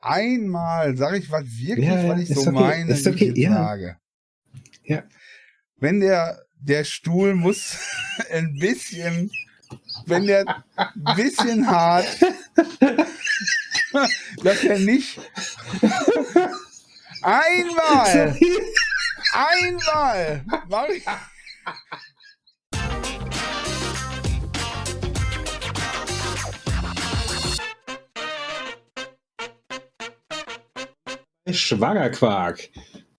einmal sage ich was wirklich, Ja, was ich so okay, meine, ist ich okay, jetzt ja. sage. Ja. Wenn der, der Stuhl muss ein bisschen, wenn der ein bisschen hart, dass er nicht einmal, einmal, mach ich, Schwagerquark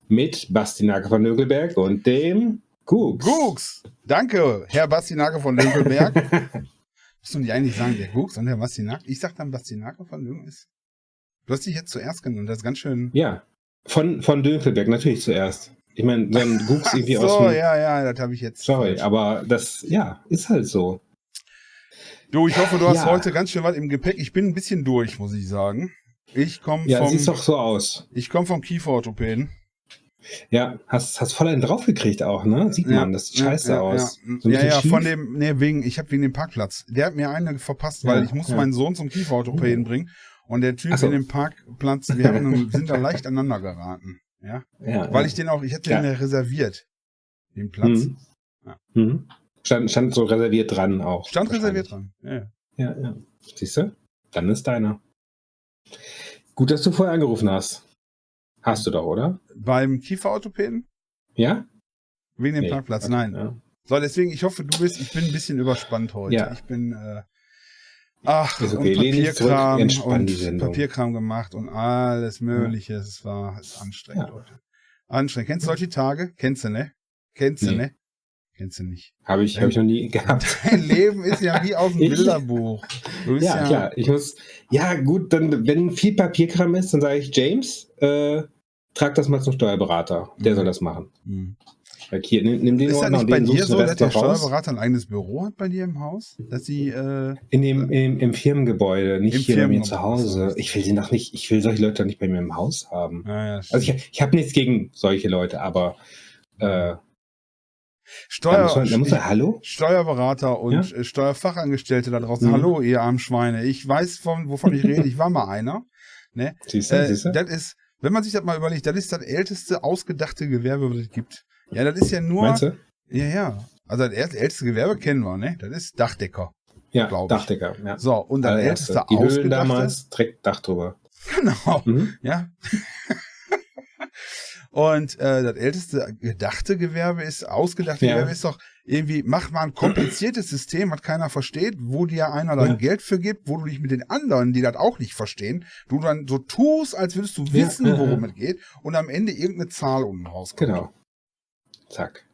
mit Bastinake von Nögelberg und dem Gugs. Gux. Danke, Herr Bastinake von Lönkelberg. Musst du nicht eigentlich sagen, der Gux und der Bastinake? Ich sag dann Bastinake von Lönkelberg. Du hast dich jetzt zuerst genannt, das ist ganz schön. Ja, von, von Dönkelberg natürlich zuerst. Ich meine, so ein Gugs irgendwie so, aus dem... ja, ja, das habe ich jetzt. Sorry, falsch. aber das, ja, ist halt so. Du, ich hoffe, du hast Ja. heute ganz schön was im Gepäck. Ich bin ein bisschen durch, muss ich sagen. Ich komme Ja, vom, sieht doch so aus. ich komm vom Kieferorthopäden. Ja, hast, hast voll einen draufgekriegt auch, ne? Sieht man, das sieht scheiße ja, aus. Ja, So ja, ja schief. von dem, nee, wegen, ich habe wegen dem Parkplatz. Der hat mir eine verpasst, weil Ja, ich muss ja. meinen Sohn zum Kieferorthopäden bringen. Und der Typ so. in dem Parkplatz, wir haben, sind da leicht aneinander geraten. Ja. Ja, Weil ja. ich den auch, ich hatte Ja. den ja reserviert. Den Platz. Mhm. Ja. Mhm. Stand, stand so reserviert dran auch. Stand reserviert dran. Ja. Ja, ja. Siehst du? Dann ist deiner. Gut, dass du vorher angerufen hast. Hast du doch, oder? Beim Kieferorthopäden? Ja? Wegen dem Nee, Parkplatz? Nein. Ja. So, deswegen, ich hoffe, du bist, ich bin ein bisschen überspannt heute. Ja. Ich bin, äh, ach, Ist okay, und zurück, Papierkram die und. Papierkram gemacht und alles Mögliche. Es war es anstrengend Ja. heute. Anstrengend. Kennst du solche Tage? Kennst du, ne? Kennst du, Nee. ne? Kennst du nicht. Habe ich, hab ich noch nie gehabt. Dein Leben ist ja wie aus dem Ich- Bilderbuch. Bist Ja, klar. Ich muss. Ja, gut, dann, wenn viel Papierkram ist, dann sage ich, James, äh, trag das mal zum Steuerberater. Der Mhm. soll das machen. Hm. Sag, hier, nimm, nimm den Ist das Ordner nicht und bei dir so, dass der. Steuerberater ein eigenes Büro hat bei dir im Haus? Dass sie, äh, In dem, im, Im Firmengebäude, nicht Im hier bei mir zu. Hause. Ich will sie noch nicht, ich will solche Leute nicht bei mir im Haus haben. naja, Also ich, ich habe nichts gegen solche Leute, aber äh, da Steuer, muss man, da muss man, hallo? Steuerberater und äh, Steuerfachangestellte da draußen. Mhm. Hallo, ihr armen Schweine. Ich weiß, von, wovon ich rede. Ich war mal einer. Ne? Siehst du, Äh, siehst du? das ist, wenn man sich das mal überlegt, das ist das älteste ausgedachte Gewerbe, was es gibt. Ja, das ist ja nur. Meinst du? Ja, ja. Also das älteste Gewerbe kennen wir, ne? Das ist Dachdecker. Ja. Dachdecker. Ja. So, und das älteste Die Höhlen ausgedachte. damals, direkt Dach drüber. Genau. Mhm. Ja. Und äh, das älteste gedachte Gewerbe ist, ausgedachte Ja. Gewerbe ist doch irgendwie, mach mal ein kompliziertes System, was keiner versteht, wo dir einer dann Ja. Geld für gibt, wo du dich mit den anderen, die das auch nicht verstehen, du dann so tust, als würdest du wissen, ja, worum es geht und am Ende irgendeine Zahl unten rauskommt. Genau. Zack.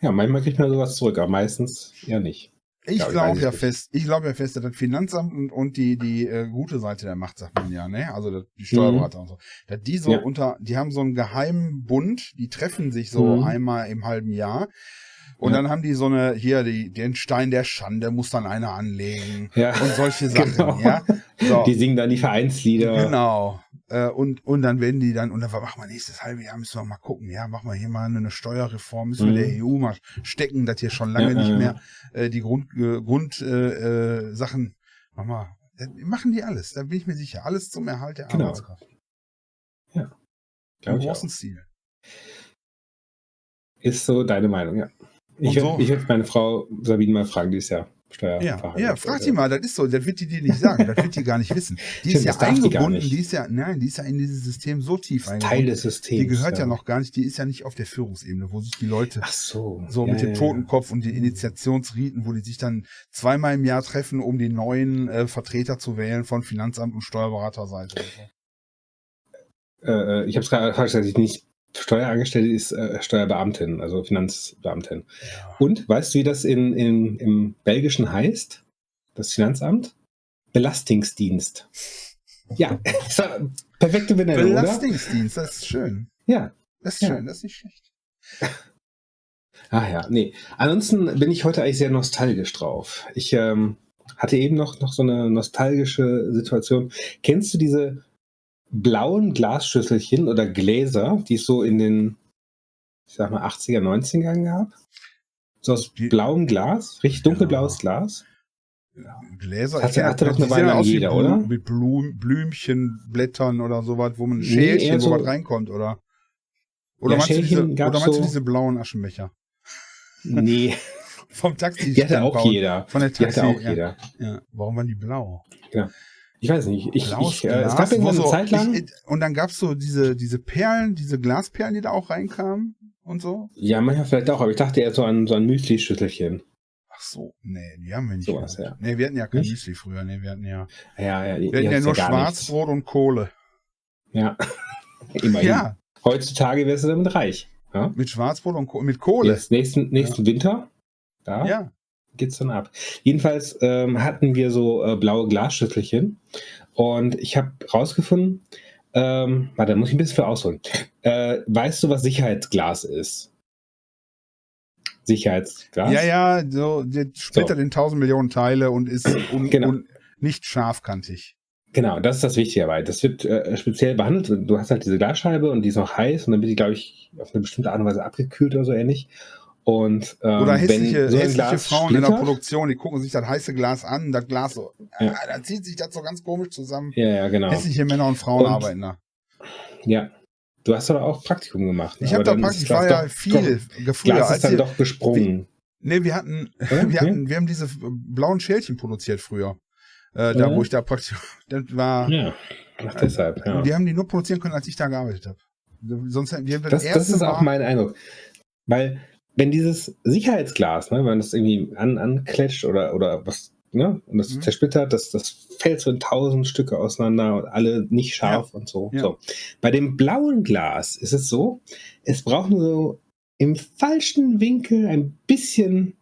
Ja, manchmal kriegt man sowas zurück, aber meistens ja nicht. Ich glaube ja es fest, ich glaube ja fest, dass das Finanzamt und, und die, die äh, gute Seite der Macht, sagt man ja, ne? Also das, die Steuerberater und so. Dass die so Mhm. Ja. unter, die haben so einen geheimen Bund, die treffen sich so Mhm. einmal im halben Jahr. Und Ja. dann haben die so eine, hier, die, den Stein der Schande muss dann einer anlegen. Ja. Und solche Sachen, Genau. ja. So, Die singen dann die Vereinslieder. genau. Äh, und, und dann werden die dann, und dann machen wir nächstes halbe Jahr, müssen wir mal gucken, ja, machen wir hier mal eine Steuerreform, müssen wir Mhm. der EU mal stecken, dass hier schon lange Ja, nicht ja, mehr äh, die Grund, äh, Grund äh, äh, Sachen, mach mal, machen die alles, da bin ich mir sicher, alles zum Erhalt der Genau. Arbeitskraft. Im Glaub ich großen. Stil. Ist so deine Meinung, ja. Ich Und werde so- ich werd meine Frau Sabine mal fragen, die ist ja Ja, Steuerfachangestellte. ja, frag die mal, das ist so, das wird die dir nicht sagen, das wird die gar nicht wissen. Die Stimmt, ist ja die eingebunden, nicht. die ist ja, nein, die ist ja in dieses System so tief Teil eingebunden. des Systems. Die gehört ja noch gar nicht, die ist ja nicht auf der Führungsebene, wo sich die Leute Ach so. So ja, mit dem ja, Totenkopf und den Initiationsriten, wo die sich dann zweimal im Jahr treffen, um die neuen äh, Vertreter zu wählen von Finanzamt und Steuerberaterseite. so. Äh, ich habe es gerade falsch gesagt, die nicht Steuerangestellte ist äh, Steuerbeamtin, also Finanzbeamtin. Und weißt du, wie das in, in, im Belgischen heißt? Das Finanzamt? Belastungsdienst. Ja, perfekte Benennung, oder? Belastungsdienst, das ist schön. Ja. Das ist Ja. schön, das ist nicht schlecht. Ah ja, nee. Ansonsten bin ich heute eigentlich sehr nostalgisch drauf. Ich ähm, hatte eben noch, noch so eine nostalgische Situation. Kennst du diese blauen Glasschüsselchen oder Gläser, die es so in den, ich sag mal, 80er, 90ern gab? So aus Die- blauem Glas, richtig dunkelblaues Ja. Glas. Gläser. Hatte- kenn hatte das- doch eine die Weile lang jeder, oder? Mit Blum, Blümchen, Blättern oder sowas, wo man ein Nee, Schälchen, eher so- wo was reinkommt, oder? Oder Ja, meinst, du diese, oder meinst du so- diese blauen Aschenbecher? Nee, Vom Taxi. die hatte auch jeder. Von der Die Taxi. hatte auch ja. jeder. Ja. Warum waren die blau? Ich weiß nicht. Ich, Blaues ich, äh, es gab irgendwann wo eine so- Zeit lang. Ich, und dann gab's so diese, diese Perlen, diese Glasperlen, die da auch reinkamen und so. ja, manchmal vielleicht auch, aber ich dachte eher so an so ein Müsli-Schüsselchen. Ach so, nee, die haben wir nicht. Sowas, ja. Nee, wir hatten ja kein Nicht? Müsli früher. Nee, wir hatten ja, Ja, ja, wir hatten ja nur Schwarzbrot und Kohle. Ja. Immerhin. Ja, Heutzutage wärst du damit reich. Ja? mit Schwarzbrot und Kohle, mit Kohle. Jetzt nächsten, nächsten Winter, da Ja. Geht's dann ab. Jedenfalls ähm, hatten wir so äh, blaue Glasschüsselchen und ich habe rausgefunden, ähm, warte, da muss ich ein bisschen für ausholen. Äh, weißt du, was Sicherheitsglas ist? Sicherheitsglas? Ja, ja, so, der splittert in tausend Millionen Teile und ist un, Genau. un, nicht scharfkantig. Genau, das ist das Wichtige dabei. Das wird äh, speziell behandelt. Du hast halt diese Glasscheibe und die ist noch heiß und dann wird die, glaube ich, auf eine bestimmte Art und Weise abgekühlt oder so ähnlich. Und ähm, Oder hässliche, so hässliche Frauen in der splittert- Produktion, die gucken sich das heiße Glas an, das Glas so, Ja. ah, da zieht sich das so ganz komisch zusammen. Ja, ja, genau. Hässliche Männer und Frauen Und- arbeiten da. Ja. Du hast aber auch Praktikum gemacht. Ich habe da ist ich war ja doch- viel Doch, früher, Glas als ist dann doch gesprungen. Nee, wir hatten, Oder? wir hatten, wir haben diese blauen Schälchen produziert früher. Äh, da, Ja. wo ich da praktisch, das war, Ja, ach, deshalb. Ja. die haben die nur produzieren können, als ich da gearbeitet habe. Sonst das, Das, ist auch mein Eindruck. Weil, wenn dieses Sicherheitsglas, ne, wenn man das irgendwie an, anklatscht oder, oder was, ne, und das Mhm. zersplittert, das, das fällt so in tausend Stücke auseinander und alle nicht scharf und so. Ja. so. Bei dem blauen Glas ist es so, es braucht nur so im falschen Winkel ein bisschen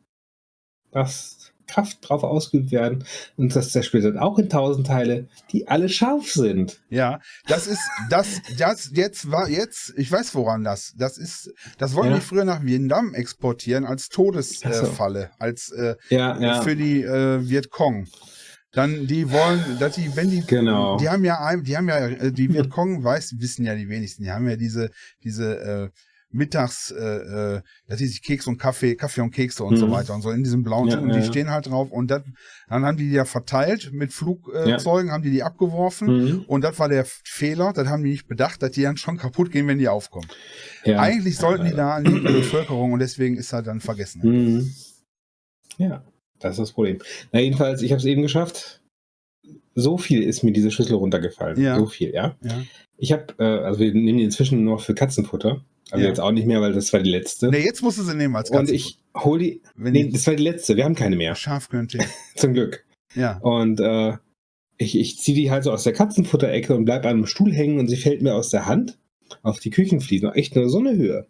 was Kraft drauf ausgeübt werden und das zersplittert auch in tausend Teile, die alle scharf sind. Ja, das ist, das, das, jetzt war, jetzt, ich weiß woran das, das ist, das wollten Ja. die früher nach Vietnam exportieren als. Todesfalle, als, äh, Ja, für die, äh, Vietcong. Dann, die wollen, dass die, wenn die, Genau. die haben ja, die haben ja, äh, die Vietcong weiß, wissen ja die wenigsten, die haben ja diese, diese, äh, Mittags, äh, äh, dass die sich Keks und Kaffee, Kaffee und Kekse und so Mhm. weiter und so in diesem blauen Ja, Tuch, und die ja, ja. stehen halt drauf und das, dann haben die die ja verteilt mit Flugzeugen, haben die die abgeworfen Mhm. und das war der Fehler, das haben die nicht bedacht, dass die dann schon kaputt gehen, wenn die aufkommen. ja. Eigentlich sollten die da an die Bevölkerung und deswegen ist er dann vergessen. Mhm. Ja, das ist das Problem. Na, jedenfalls, ich habe es eben geschafft. So viel ist mir diese Schüssel runtergefallen. Ja. So viel, ja. Ja. Ich habe, äh, also wir nehmen die inzwischen nur für Katzenfutter. Aber Ja. jetzt auch nicht mehr, weil das war die letzte. Nee, jetzt musst du sie nehmen als Und Katze. ich hole die. wenn Nee, das war die letzte. Wir haben keine mehr. Schafkönig. Zum Glück. Ja. Und äh, ich, ich ziehe die halt so aus der Katzenfutterecke und bleib an einem Stuhl hängen und sie fällt mir aus der Hand auf die Küchenfliesen. Echt nur so eine Höhe.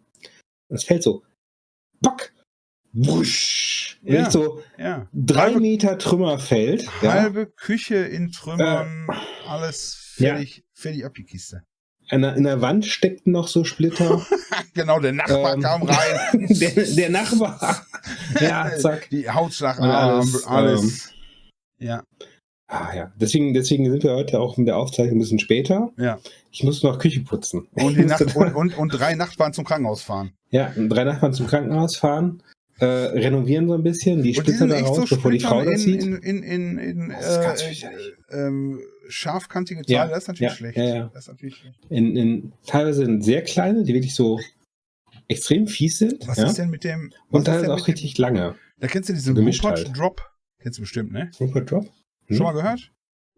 Und es fällt so. Bock! Wusch! Und Ja. ich so Ja. drei Halbe- Meter Trümmerfeld. Ja, Halbe Küche in Trümmern, alles Ja. fertig, fertig ab die Kiste. In, der, in der Wand steckten noch so Splitter. Genau, der Nachbar Ähm, kam rein. der, der Nachbar. ja, zack. Die Hautschlag, alles, alles. Ja, Ah, ja. Deswegen, deswegen sind wir heute auch in der Aufzeichnung ein bisschen später. ja. Ich muss noch Küche putzen. Und, die Nacht und, und, und drei Nachbarn zum Krankenhaus fahren. Ja, drei Nachbarn zum Krankenhaus fahren, äh, renovieren so ein bisschen, die Splitter da raus, so bevor die Frau das in, sieht. in, in, in, in Das ist ganz äh, fürchterlich. ähm, scharfkantige Ja, Teile, das ist natürlich ja, schlecht. ja, ja. Das ist natürlich schlecht. In, in, teilweise in sehr kleine, die wirklich so extrem fies sind. Was ja? ist denn mit dem? Und teilweise denn auch mit dem- richtig lange. Da kennst du diesen Rupert halt. Drop? Kennst du bestimmt, ne? Rupert Drop? Hm? Schon mal gehört?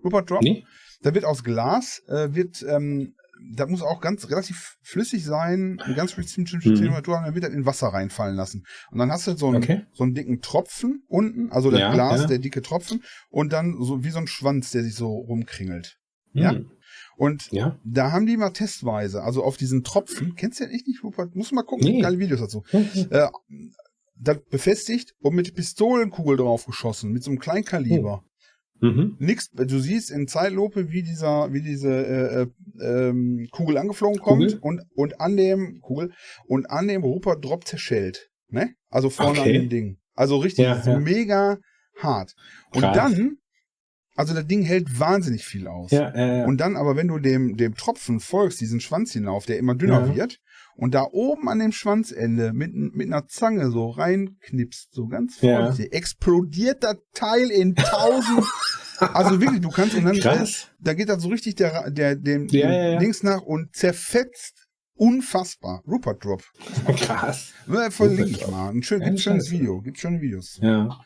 Rupert Drop? Nee? Da wird aus Glas, äh, wird, ähm, da muss auch ganz relativ flüssig sein, eine ganz spezifische Mhm. Temperatur haben, dann wird das in Wasser reinfallen lassen. Und dann hast du so einen, Okay. so einen dicken Tropfen unten, also das Ja, Glas, ja. der dicke Tropfen, und dann so wie so ein Schwanz, der sich so rumkringelt. Ja. Hm. Und Ja. da haben die mal testweise, also auf diesen Tropfen, kennst du ja echt nicht, du mal gucken, Nee. geile Videos dazu. Mhm. Äh, das befestigt und mit Pistolenkugel drauf geschossen, mit so einem Kleinkaliber. Mhm. Nix, du siehst in Zeitlupe, wie dieser, wie diese äh, äh, ähm, Kugel angeflogen kommt Kugel? und und an dem Kugel und an dem Rupert Drop zerschellt, ne? Also vorne Okay. an dem Ding. Also richtig Ja, ja. mega hart. Und Krass. dann Also das Ding hält wahnsinnig viel aus. Ja, äh. Und dann aber, wenn du dem, dem Tropfen folgst, diesen Schwanzhinauf, der immer dünner Ja. wird, und da oben an dem Schwanzende mit, mit einer Zange so reinknipst, so ganz Ja. vorsichtig, explodiert das Teil in tausend. also wirklich, du kannst, und dann, Krass. da geht das so richtig der, der, dem, Ja, dem ja, ja. Dings nach und zerfetzt. Unfassbar. Rupert Drop. Krass. Ja, Verlinke ich mal. Ein schön, gibt schönes. Video. Gibt schöne Videos. Ja.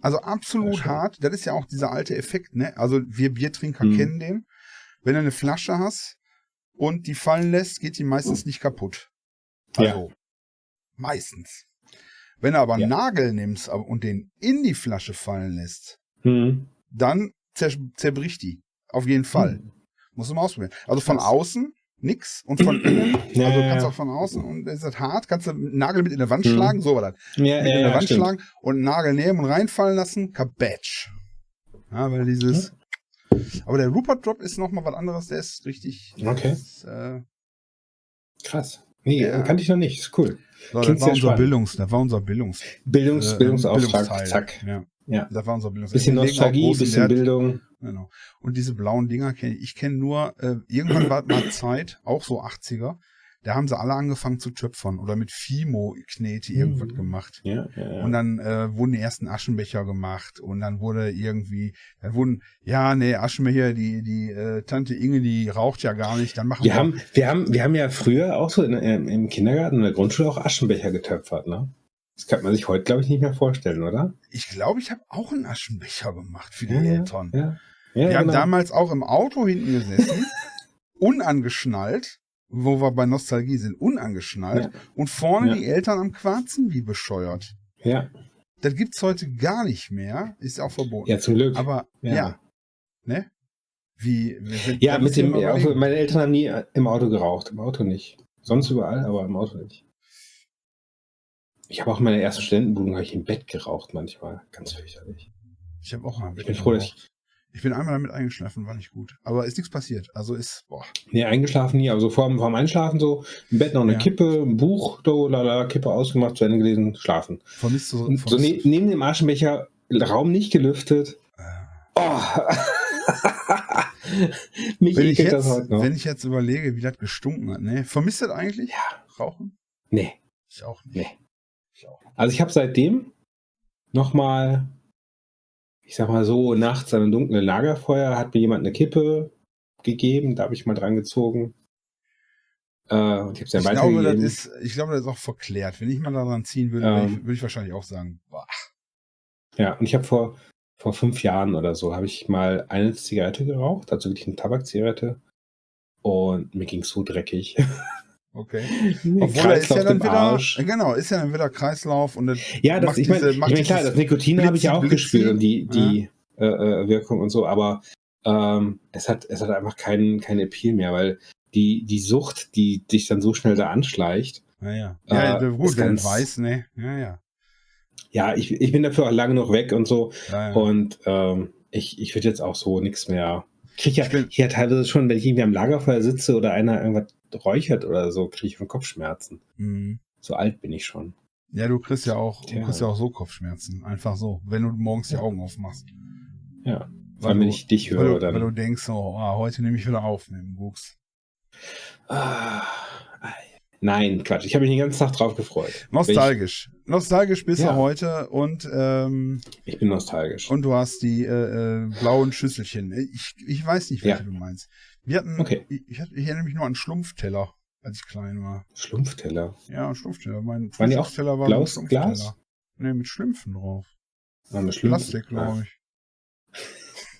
Also Sehr absolut schön. hart. Das ist ja auch dieser alte Effekt, ne? Also wir Biertrinker Mhm. kennen den. Wenn du eine Flasche hast und die fallen lässt, geht die meistens nicht kaputt. Ja. Also meistens. Wenn du aber einen Ja. Nagel nimmst und den in die Flasche fallen lässt, Hm. dann zer zerbricht die. Auf jeden Fall. Muss man ausprobieren. Also von Krass. außen nix und von innen, Ja, also ja, kannst ja. auch von außen und ist das hart, kannst du einen Nagel mit in der Wand Mhm. schlagen, so war das. Ja, Mit ja, in der ja, Wand stimmt. schlagen und einen Nagel nehmen und reinfallen lassen, kabatsch. Ja, weil dieses. Aber der Rupert Drop ist nochmal was anderes, der ist richtig. Okay. Ist, äh, Krass. Nee, Ja. kannte ich noch nicht. Ist cool. so, das war unser. Bildungs, das war unser Bildungs, Bildungs, äh, Bildungsauftrag, Bildungsteil. zack. Ja. Ja. Das war unser Bildungs. Bisschen Nostalgie, bisschen Wert- Bildung. Genau. Und diese blauen Dinger kenne ich. Ich kenne nur, äh, irgendwann war mal Zeit, auch so 80er, da haben sie alle angefangen zu töpfern oder mit Fimo-Knete irgendwas Mhm. gemacht. Ja, ja, ja. Und dann äh, wurden die ersten Aschenbecher gemacht und dann wurde irgendwie, dann wurden, ja, nee, Aschenbecher, die, die äh, Tante Inge, die raucht ja gar nicht, dann machen wir, haben, wir, haben, wir haben ja früher auch so in, ähm, im Kindergarten, in der Grundschule auch Aschenbecher getöpfert, ne? Das kann man sich heute, glaube ich, nicht mehr vorstellen, oder? Ich glaube, ich habe auch einen Aschenbecher gemacht für die Eltern. Ja, ja wir haben genau. damals auch im Auto hinten gesessen, unangeschnallt, wo wir bei Nostalgie sind, unangeschnallt Ja. und vorne Ja. die Eltern am Quarzen wie bescheuert. ja. Das gibt's heute gar nicht mehr, ist auch verboten. ja, zum Glück. Aber Ja. ja, ne? Wie, ja, mit dem, überlegen. meine Eltern haben nie im Auto geraucht. Im Auto nicht. Sonst überall, aber im Auto nicht. Ich habe auch in meiner ersten Studentenbude ich im Bett geraucht manchmal. Ganz fürchterlich. Ich habe auch mal Ich bin froh, dass ich. Ich bin einmal damit eingeschlafen, war nicht gut. Aber ist nichts passiert. Also ist, boah. Nee, eingeschlafen nie, aber so vorm, vorm Einschlafen so, im Bett noch eine Ja. Kippe, ein Buch, do, lala, Kippe ausgemacht, zu Ende gelesen, schlafen. Vermisst du Und so vermisst ne, neben dem Aschenbecher, Raum nicht gelüftet. Äh, Oh. Mich wenn, ich jetzt, heute noch. wenn ich jetzt überlege, wie das gestunken hat, ne? Vermisst du das eigentlich? Ja. Rauchen? nee. Ich auch nicht. Nee. Ich auch. nicht. Also ich habe seitdem nochmal, ich sag mal so, nachts an einem dunklen Lagerfeuer hat mir jemand eine Kippe gegeben, da habe ich mal dran gezogen. Äh, und ich habe es dann Ich glaube, das ist, ich glaube, das ist auch verklärt. Wenn ich mal daran ziehen würde, Ähm. würde, ich, würde ich wahrscheinlich auch sagen, boah. Ja, und ich habe vor, vor fünf Jahren oder so, habe ich mal eine Zigarette geraucht, also wirklich eine Tabakzigarette. Und mir ging so dreckig. Okay. Mir Obwohl, er ist ja Kreislauf dann wieder, Arsch. genau, ist ja dann wieder Kreislauf und das Ja, das, ich meine, ich mein, klar, das Nikotin habe ich ja auch Blitzi, gespürt und die, die äh, äh, Wirkung und so, aber ähm, es, hat, es hat einfach keinen kein Appeal mehr, weil die, die Sucht, die dich dann so schnell da anschleicht, Naja. Ja, Äh, gut, ist wenn ganz- weiß, ne? Ja, ja. ja, ich, ich bin dafür auch lange noch weg und so ja, ja. und ähm, ich, ich würde jetzt auch so nichts mehr. Krieg ja, Ich bin- ja teilweise schon, wenn ich irgendwie am Lagerfeuer sitze oder einer irgendwas räuchert oder so, kriege ich von Kopfschmerzen. Mhm. So alt bin ich schon. Ja, du kriegst ja auch, du kriegst ja auch so Kopfschmerzen. Einfach so, wenn du morgens die Ja. Augen aufmachst. Ja. Weil Vor allem, wenn du- ich dich Weil höre, du, weil du dann. denkst, so, ah, heute nehme ich wieder auf mit dem Wuchs. Ah, nein, Quatsch. Ich habe mich den ganzen Tag drauf gefreut. Nostalgisch. Nostalgisch bist Ja. du heute und, ähm, Ich bin nostalgisch. und du hast die äh, äh, blauen Schüsselchen. Ich, ich weiß nicht, welche Ja. du meinst. Wir hatten, Okay. ich, ich, ich erinnere mich nur an Schlumpfteller, als ich klein war. Schlumpfteller. Ja, Schlumpfteller. Mein Waren die auch war blaues ein Glas? Nee, mit Schlümpfen drauf. Ah, eine Schlumpf- Plastik, Ah. glaube ich.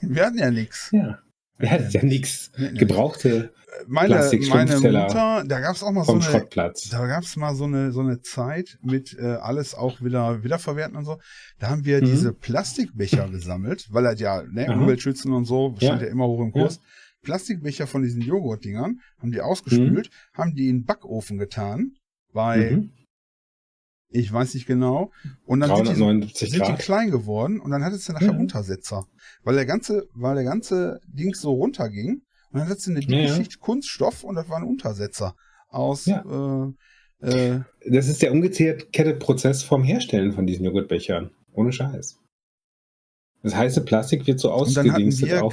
Wir hatten ja nichts. Ja. Er hat ja nichts. Gebrauchte Meine, Plastik- meine Mutter, da gab es auch mal so eine, Schrottplatz. da gab es mal so eine, so eine Zeit mit äh, alles auch wieder wiederverwerten und so. Da haben wir Mhm. diese Plastikbecher gesammelt, weil halt ja, ne. Umweltschützen und so, stand ja, Ja. immer hoch im Kurs. Plastikbecher von diesen Joghurtdingern, haben die ausgespült, haben die in den Backofen getan, bei, Mhm. ich weiß nicht genau, und dann sind die, so- 379 sind die klein geworden und dann hattest du nachher Ja. Untersetzer. Weil der ganze, weil der ganze Ding so runterging und dann hattest du eine dicke Ja, ja. Schicht Kunststoff und das war ein Untersetzer aus Ja. äh, äh, Das ist der umgekehrte Prozess vom Herstellen von diesen Joghurtbechern. Ohne Scheiß. Das heiße Plastik wird so wir auf,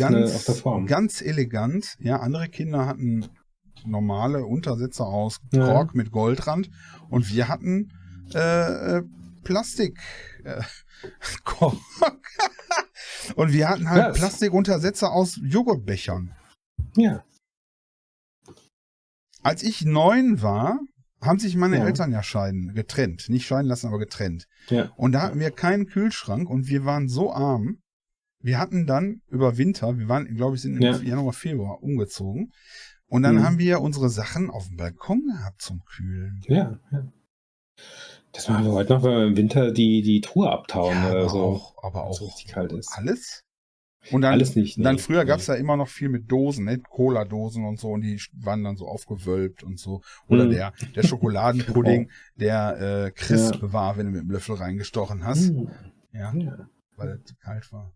eine, ganz, auf der Form. ganz elegant, ja, andere Kinder hatten normale Untersätze aus Ja. Kork mit Goldrand und wir hatten äh, äh, Plastik. Äh, Kork. und wir hatten halt Ja, es- Plastikuntersätze aus Joghurtbechern. Ja. Als ich neun war, haben sich meine Ja. Eltern ja scheiden, getrennt. Nicht scheiden lassen, aber getrennt. Ja. Und da hatten wir keinen Kühlschrank und wir waren so arm. Wir hatten dann über Winter, wir waren, glaube ich, sind im Ja. Januar, Februar umgezogen. Und dann Mhm. haben wir unsere Sachen auf dem Balkon gehabt zum Kühlen. Ja, ja. Das machen wir heute noch, wenn wir im Winter die, die Truhe abtauen Ja, oder aber so. auch, aber auch richtig kalt ist. alles. Und dann, Alles nicht. dann nee, früher nee. gab's ja immer noch viel mit Dosen, ne? Cola-Dosen und so, und die waren dann so aufgewölbt und so. Oder Mhm. der, der Schokoladenpudding, der äh, crisp war, wenn du mit dem Löffel reingestochen hast. Hm, Ja, ja. weil er zu kalt war.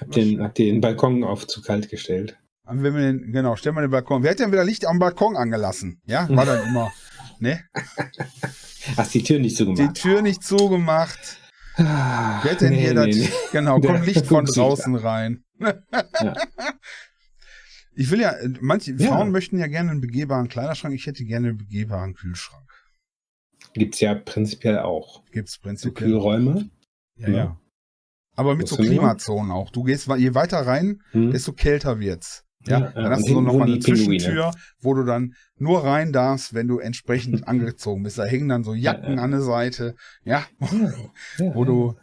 Hab den, hab den Balkon auf zu kalt gestellt. Wenn wir den, genau, stellen wir den Balkon. Wer hat denn wieder Licht am Balkon angelassen? Ja, war dann immer, ne? Hast die Tür nicht Die zugemacht? Tür nicht zugemacht. Ah, Wer hat denn nee, hier das? nee, nee. Genau, kommt Licht von draußen rein. Ich will ja, manche Ja. Frauen möchten ja gerne einen begehbaren Kleiderschrank. Ich hätte gerne einen begehbaren Kühlschrank. Gibt's ja prinzipiell auch. Gibt's So prinzipiell. Kühlräume. Ja, ja. Ja. Aber mit so Wusstest du Klimazonen auch. Du gehst, je weiter rein, Hm. desto kälter wird's. Ja, Ja, dann hast du so nochmal eine Pinguine. Zwischentür, wo du dann nur rein darfst, wenn du entsprechend angezogen bist. Da hängen dann so Jacken Ja, an der Seite, ja, Ja, wo du,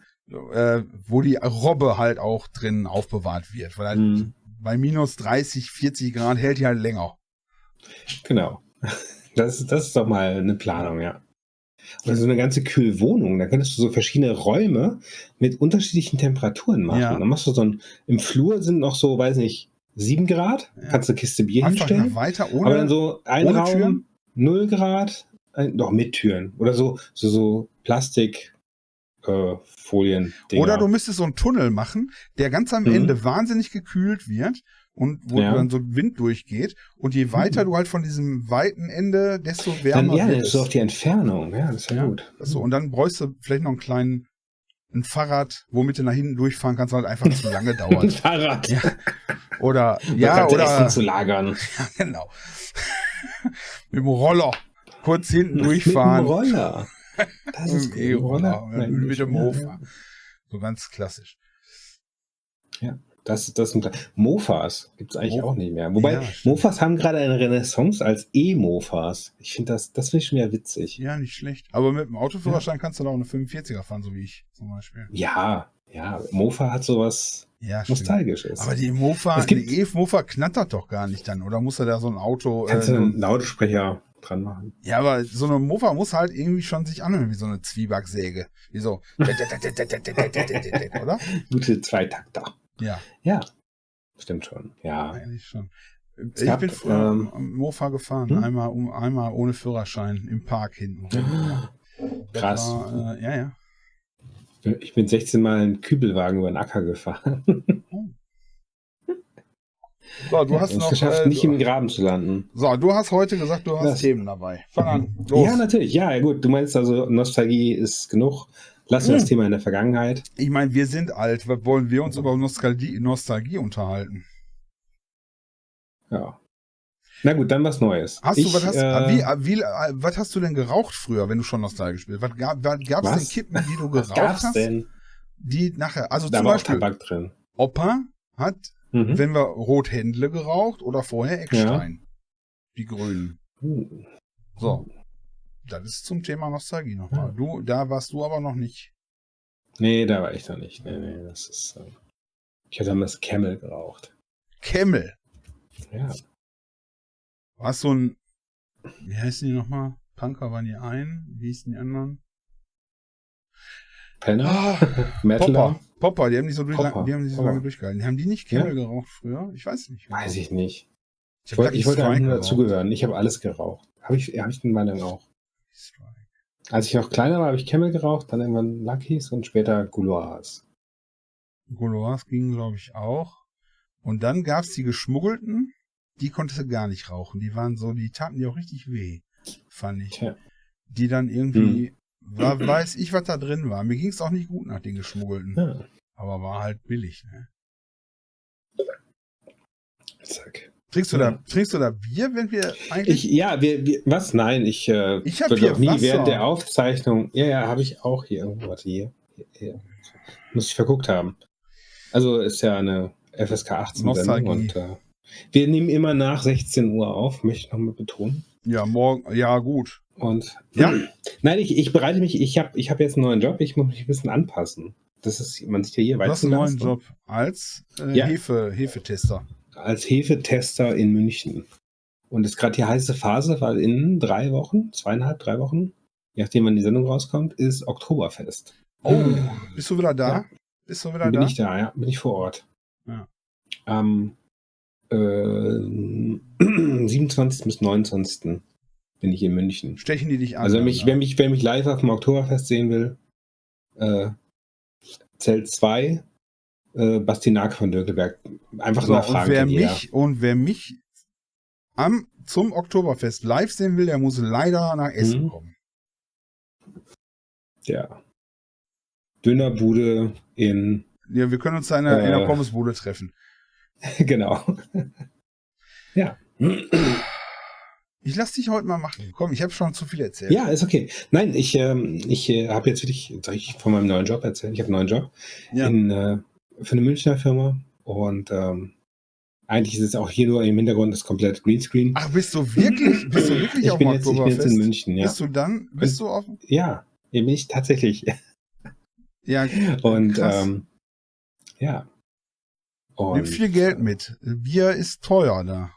äh, wo die Robbe halt auch drin aufbewahrt wird. Weil halt Hm. bei minus 30, 40 Grad hält die halt länger. Genau. Das, das ist doch mal eine Planung, ja. Oder so eine ganze Kühlwohnung. Da könntest du so verschiedene Räume mit unterschiedlichen Temperaturen machen. Ja. Dann machst du so ein, im Flur sind noch so, weiß nicht, sieben Grad. Ja. Kannst du eine Kiste Bier Einfach hinstellen. weiter Aber dann ohne. so ein ohne Raum, Türen? null Grad, ein, doch mit Türen. Oder so, so, so Plastik, äh, Folien. Oder du müsstest so einen Tunnel machen, der ganz am Mhm. Ende wahnsinnig gekühlt wird und wo Ja. dann so Wind durchgeht. Und je weiter du halt von diesem weiten Ende, desto dann, wärmer ja, dann ist es. so auf die Entfernung. Ja, das ist ja, Ja, gut. So, und dann bräuchst du vielleicht noch einen kleinen ein Fahrrad, womit du nach hinten durchfahren kannst, weil halt einfach zu lange Ein dauert. Fahrrad. Ja. Oder, ja, das oder, Essen zu lagern. ja, genau. Mit dem Roller. Kurz hinten Mit dem durchfahren. Roller. Das ist E-Roller. Mit dem Ja, Mofa. So ganz klassisch. Das, das sind Mofas gibt es eigentlich Mo- auch nicht mehr. Wobei Ja. Mofas haben gerade eine Renaissance als E-Mofas. Ich finde das, das finde ich schon wieder witzig. Ja, nicht schlecht. Aber mit dem Autoführerschein kannst du da auch eine 45er fahren, so wie ich zum Beispiel. Ja, ja, Mofa hat sowas Ja. Nostalgisches. Aber die Mofa, Es gibt- die E-Mofa knattert doch gar nicht dann, oder muss er da so ein Auto. Kannst du äh, einen Lautsprecher dran machen? ja, aber so eine Mofa muss halt irgendwie schon sich anhören wie so eine Zwiebacksäge. Wie so. oder? Gute Zweitakter. Ja, Ja, stimmt schon. Ja. eigentlich schon. Es Ich gab, bin früher ähm, am Mofa gefahren, hm? einmal, um, einmal ohne Führerschein im Park hinten. Krass. War, äh, ja, ja. Ich bin 16 Mal einen Kübelwagen über den Acker gefahren. So, du hast noch. geschafft, äh, nicht im Graben zu landen. so, du hast heute gesagt, du hast Das- Themen dabei. Fang an. Los. Ja, natürlich. Ja, ja, gut. Du meinst also, Nostalgie ist genug. Lass uns Hm. das Thema in der Vergangenheit. Ich meine, wir sind alt. Was wollen wir uns über Nostalgie, Nostalgie unterhalten? Ja. Na gut, dann was Neues. Hast du, Ich, was hast, äh, wie, wie, äh, was hast du denn geraucht früher, wenn du schon nostalgisch bist? Was gab es Was? denn Kippen, die du was geraucht gab's hast? denn? Die nachher, also Da zum war Beispiel, Tabak drin. Opa hat, Mhm. wenn wir Rothändle geraucht oder vorher Eckstein. Die grünen. Uh, So. Das ist zum Thema Nostalgie nochmal. Ja. Du, da warst du aber noch nicht. Nee, da war ich noch nicht. Nee, nee, das ist. Äh, ich hatte damals Camel geraucht. Kemmel. Ja. Warst du ein, wie heißen die nochmal? Punker waren die einen, wie hießen die anderen? Penner? Ah, Metaler? Popper. Popper, die haben nicht so, durch, Popper. die haben nicht so lange durchgehalten. Haben die nicht Camel geraucht früher? Ich weiß nicht. Weiß ich nicht. Ich, Ich wollte, ich wollte dazugehören. Ich habe alles geraucht. Habe ich, hab ich den Meinung auch. Strike. Als ich noch kleiner war, habe ich Camel geraucht, dann irgendwann Lucky's und später Gouloirs. Gaulois ging, glaube ich, auch. Und dann gab's die geschmuggelten, die konntest du gar nicht rauchen. Die waren so, die taten dir auch richtig weh, fand ich. Tja. Die dann irgendwie, war, weiß ich, was da drin war. Mir ging's auch nicht gut nach den geschmuggelten. Ja. Aber war halt billig, ne? Zack. Trinkst du da, trinkst du da Bier, wenn wir eigentlich. Ich, ja, wir, wir, was? Nein, ich, äh, Ich auch nie Wasser. während der Aufzeichnung. Ja, ja, habe ich auch hier irgendwo. Warte, hier. hier, hier. Muss ich verguckt haben. Also ist ja eine FSK 18 Nostalgie. Sendung und äh, wir nehmen immer nach 16 Uhr auf, möchte ich nochmal betonen. ja, morgen, ja, gut. Und Ja. nein, ich, ich bereite mich, ich habe ich hab jetzt einen neuen Job, ich muss mich ein bisschen anpassen. Das ist, man sieht ja hier Du hast einen neuen Job als äh, Ja. Hefe, Hefetester. Als Hefetester in München. Und es ist gerade die heiße Phase, weil in drei Wochen, zweieinhalb, drei Wochen, je nachdem wann die Sendung rauskommt, ist Oktoberfest. Oh, bist du wieder da? Ja. Bist du wieder bin da? ich da, ja, bin ich vor Ort. Ja. Am äh, 27. bis 29. bin ich in München. Stechen die dich an? Also wer mich, ne? wer mich, wer mich live auf dem Oktoberfest sehen will, äh, Zelt 2, äh, Bastinak von Dökelberg. Einfach so, mal und fragen. wer mich und wer mich am zum Oktoberfest live sehen will, der muss leider nach Essen Mhm. kommen. Ja. Dönerbude in, Ja, wir können uns da in der, in der Äh. Pommesbude treffen. genau. ja. Ich lass dich heute mal machen. Komm, ich habe schon zu viel erzählt. Ja, ist okay. Nein, ich, ähm, ich äh, habe jetzt wirklich, soll ich von meinem neuen Job erzählen? Ich habe einen neuen Job Ja. in, äh, für eine Münchner Firma und ähm, eigentlich ist es auch hier nur im Hintergrund das komplett Greenscreen. Ach, bist du wirklich, bist du wirklich ich, auf bin dem jetzt, ich bin jetzt in München, ja. Bist du dann, bist du auf, Ja, hier bin ich tatsächlich. ja, Und krass. ähm, ja. nimm Und viel Geld mit. Bier ist teuer da.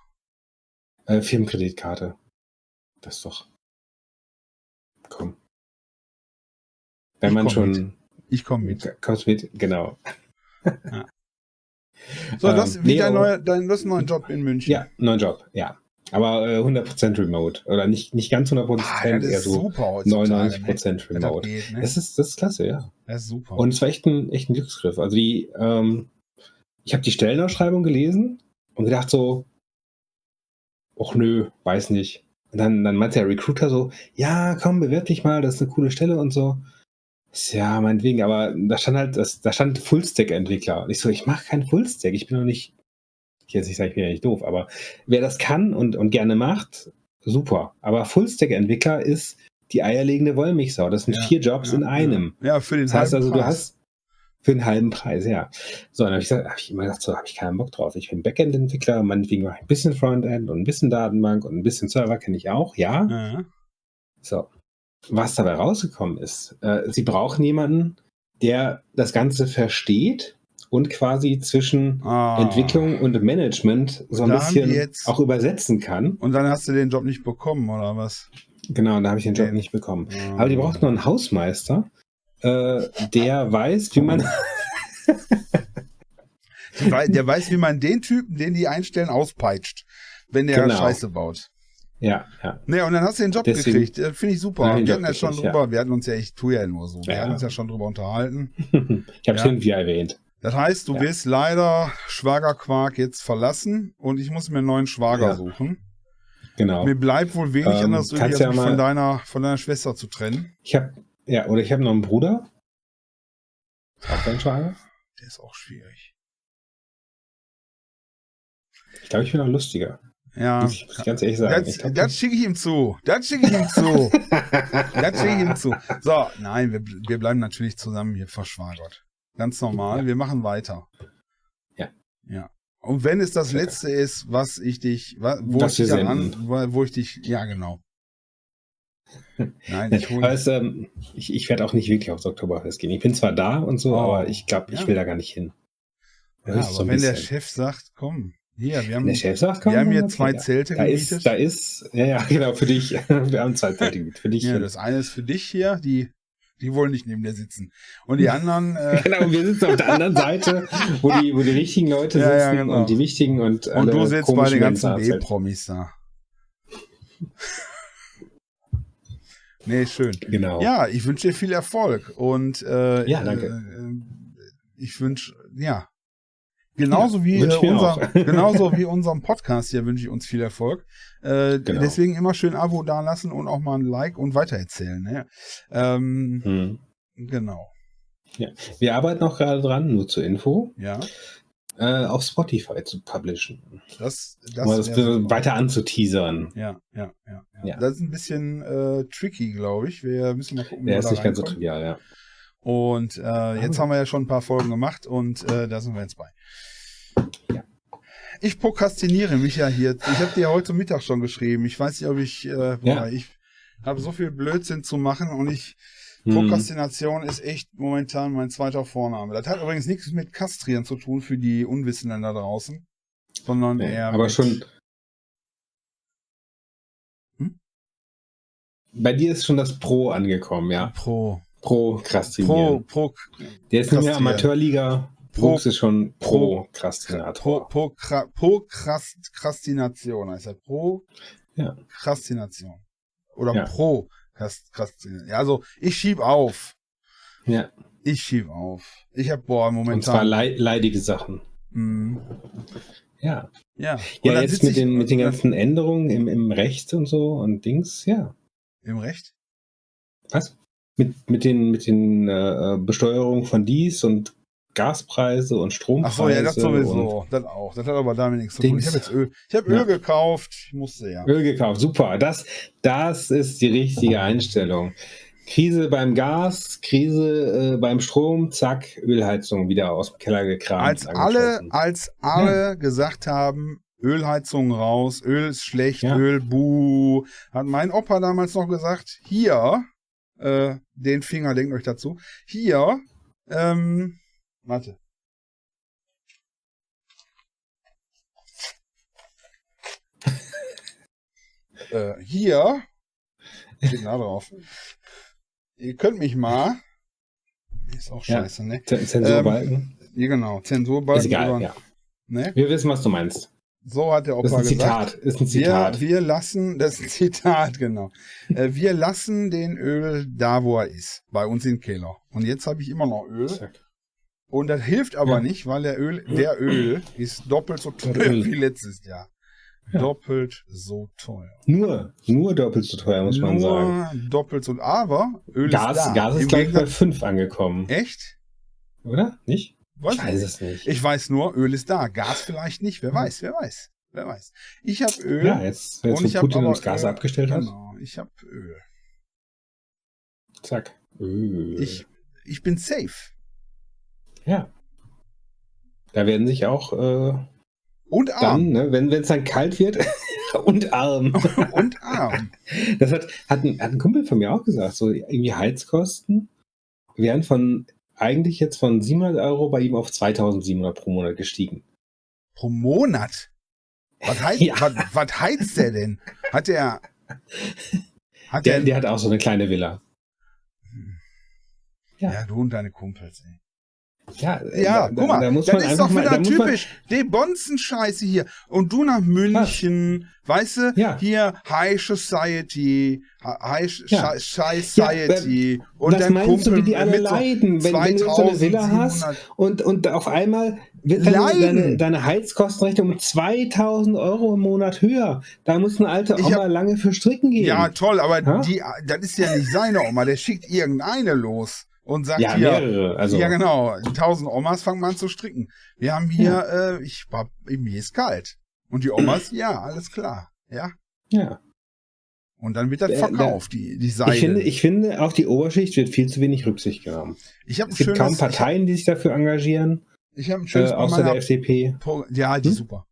äh, Firmenkreditkarte. Das ist doch. Komm. Wenn Ich man komm schon. Ich komme mit. Kommst mit, genau. So, das, Ähm, wie nee, dein, aber- neuer, dein, einen neuen Job in München. Ja, neuen Job, ja. Aber äh, 100% remote. Oder nicht, nicht ganz 100%, Ah, das eher ist so super heutzutage. 99% ne? Das remote. geht, ne? Das ist, das ist klasse, ja. Das ist super. Und es war echt ein, echt ein Glücksgriff. Also die, ähm, ich habe die Stellenausschreibung gelesen und gedacht so, ach nö, weiß nicht. Und dann, dann meinte der Recruiter so, ja, komm, bewirb dich mal, das ist eine coole Stelle und so. Ja, meinetwegen, aber da stand halt, das, da stand Fullstack-Entwickler. Und ich so, ich mache keinen Fullstack, ich bin noch nicht, ich jetzt nicht sagen, ich bin ja nicht doof, aber wer das kann und, und gerne macht, super. Aber Fullstack-Entwickler ist die eierlegende Wollmilchsau. Das sind Ja, vier Jobs ja, in einem. Ja, für den Das heißt halben also, du Preis. hast für einen halben Preis, ja. So, dann habe ich, gesagt- hab ich immer gedacht, so habe ich keinen Bock drauf. Ich bin Backend-Entwickler, meinetwegen mache ich ein bisschen Frontend und ein bisschen Datenbank und ein bisschen Server kenne ich auch, ja. Ja. So. Was dabei rausgekommen ist, äh, sie brauchen jemanden, der das Ganze versteht und quasi zwischen Ah. Entwicklung und Management so ein bisschen jetzt- auch übersetzen kann. Und dann hast du den Job nicht bekommen, oder was? Genau, da habe ich den Job nicht bekommen. Ah. Aber die braucht noch einen Hausmeister, äh, der weiß, wie man Der weiß, wie man den Typen, den die einstellen, auspeitscht, wenn der Genau. Scheiße baut. Ja, ja. Ne, und dann hast du den Job Deswegen- gekriegt. Äh, Finde ich super. Ja, den wir hatten ja schon drüber, wir hatten uns ja, ich tue ja nur so, wir Ja. hatten uns ja schon drüber unterhalten. ich habe es Ja. irgendwie erwähnt. Das heißt, du Ja. wirst leider Schwagerquark jetzt verlassen und ich muss mir einen neuen Schwager Ja. suchen. Genau. Mir bleibt wohl wenig Ähm, anderes übrig, als ja mich von deiner, von deiner Schwester zu trennen. Ich habe, ja, oder ich habe noch einen Bruder. Ist auch dein Schwager. Der ist auch schwierig. Ich glaube, ich bin noch lustiger. Ja. Muss ich, ganz ehrlich sagen. Das, glaub, das schicke ich ihm zu. Das schicke ich ihm zu. das schicke ich ihm zu. So, nein, wir, wir bleiben natürlich zusammen hier verschwagert. Ganz normal. Ja. Wir machen weiter. Ja. Ja. Und wenn es das letzte ist, was ich dich, wo Was ich dich an, wo, ich dich, ja genau. Nein, ich hole. es, ähm, ich, ich werde auch nicht wirklich aufs Oktoberfest gehen. Ich bin zwar da und so, Oh, aber ich glaube, ich ja. will da gar nicht hin. Ja, Das aber so wenn der bisschen- Chef sagt, komm, hier, wir haben, der Chef sagt, komm, wir haben hier zwei ja. Zelte Da gemietet. ist, da ist, ja, ja, genau, für dich. Wir haben zwei Zelte gemietet. Für dich. ja, das eine ist für dich hier, die, die wollen nicht neben dir sitzen. Und die anderen, äh, Genau, wir sitzen auf der anderen Seite, wo die, wo die richtigen Leute Ja, sitzen ja, genau. und die wichtigen und, und du sitzt bei den ganzen. B-Promis da. nee, schön. Genau. Ja, ich wünsche dir viel Erfolg und äh, Ja, danke. Äh, ich wünsche, ja, genauso wie wünsch äh, unser, genauso wie unserem Podcast hier wünsche ich uns viel Erfolg. Äh, Genau. Deswegen immer schön Abo dalassen und auch mal ein Like und weitererzählen. Ne? Ähm, Hm. genau. Ja. Wir arbeiten auch gerade dran, nur zur Info, Ja, äh, auf Spotify zu publishen. das, Das um das weiter anzuteasern. Ja, ja, ja, ja. Ja. Das ist ein bisschen äh, tricky, glaube ich. Wir müssen mal gucken, wie Der ist da nicht ganz so trivial, ja. Und äh, jetzt Ah. haben wir ja schon ein paar Folgen gemacht und äh, da sind wir jetzt bei. Ja. Ich prokrastiniere mich ja hier. Ich habe dir heute Mittag schon geschrieben. Ich weiß nicht, ob ich, äh, boah, Ja. ich habe so viel Blödsinn zu machen und ich Hm. Prokrastination ist echt momentan mein zweiter Vorname. Das hat übrigens nichts mit Kastrieren zu tun für die Unwissenden da draußen, sondern Nee, eher aber schon. Hm? Bei dir ist schon das Pro angekommen, ja. pro Pro pro pro Der ist nicht mehr Kastrieren. Amateurliga. Pro- Brooks ist schon Pro- Pro Pro, Prokrastination heißt. Ja. Prokrastination. Oder Ja. Prokrastination. Ja, also ich schieb auf. Ja. Ich schieb auf. Ich hab boah Und zwar momentan. lei leidige Sachen. Mm, Ja. ja. Ja, jetzt mit den, mit den ganzen Änderungen im, im Recht und so und Dings, ja. Im Recht? Was? Mit, mit den, mit den äh, Besteuerungen von dies und Gaspreise und Ach Strompreise. so, ja, das sowieso. Das auch. Das hat aber damit nichts zu tun. Ich habe jetzt Öl. Ich habe Ja. Öl gekauft. Ich musste ja. Öl gekauft, super. Das, das ist die richtige Einstellung. Krise beim Gas, Krise äh, beim Strom, zack, Ölheizung wieder aus dem Keller gekramt. Als alle, als alle gesagt haben, Ölheizung raus, Öl ist schlecht, Ja. Öl buh, hat mein Opa damals noch gesagt, hier, äh, den Finger, denkt euch dazu, hier, ähm, warte. äh, hier, steht da drauf. Ihr könnt mich mal, ist auch Ja. scheiße, ne? Z- Zensurbalken. Ja, genau, ist Zensurbalken. egal, über- ja. ne? Wir wissen, was du meinst. So hat der Das ist Opa ein gesagt. Zitat. Ist ein Wir, Zitat. wir lassen, das ist ein Zitat, genau. Äh, wir lassen den Öl da, wo er ist, bei uns im Keller. Und jetzt habe ich immer noch Öl. Und das hilft aber Ja. nicht, weil der Öl, der Öl ist doppelt so teuer wie letztes Jahr. Ja. Doppelt so teuer. Nur, nur doppelt so teuer, muss man sagen. Nur doppelt so, aber Öl Gas, ist da. Gas ist Im gleich bei Gegensatz- 5 angekommen. Echt? Oder? Nicht? Weiß ich weiß es nicht. Ich weiß nur, Öl ist da. Gas vielleicht nicht. Wer weiß, wer weiß, wer weiß. Ich habe Öl. ja, jetzt, jetzt und ich Putin uns Gas Öl- abgestellt hat. Genau, ich habe Öl. Zack. Öl. Ich, ich bin safe. Ja. Da werden sich auch äh, Und dann, arm. ne, wenn es dann kalt wird und arm. Und arm. Das hat, hat, ein, hat ein Kumpel von mir auch gesagt, so irgendwie Heizkosten wären von eigentlich jetzt von 700 Euro bei ihm auf 2700 pro Monat gestiegen. Pro Monat. Was heizt, Ja. was, was heizt der denn? Hat der. Hat Der, der. der hat auch so eine kleine Villa. ja, du und deine Kumpels, ey. Ja, Ja, da, guck mal, da muss das ist doch mal, wieder da man, typisch. Die Bonzen-Scheiße hier. Und du nach München, weißt du, Ja. hier High Society, High Ja. Society. und was dein meinst du, wie Kumpel die alle leiden, wenn, wenn du so eine Villa hast 2700 und, und auf einmal wird deine, deine, deine Heizkostenrechnung um 2000 Euro im Monat höher. Da muss eine alte Oma hab- lange für stricken gehen. Ja, toll, aber Ja? die, das ist ja nicht seine Oma. Der schickt irgendeine los und sagt Ja, hier, mehrere. Also, ja genau, tausend Omas fangen mal an zu stricken. Wir haben hier, äh, ich hab, mir ist kalt. Und die Omas, ja, alles klar. Ja. ja. Und dann wird das Äh, verkauft, die, die Seide. Ich finde, ich finde, auf die Oberschicht wird viel zu wenig Rücksicht genommen. ich habe ein Es gibt kaum Parteien, die sich dafür engagieren, ich, habe ein äh, schönes bei außer der FDP. Pro Ja, die Hm? super.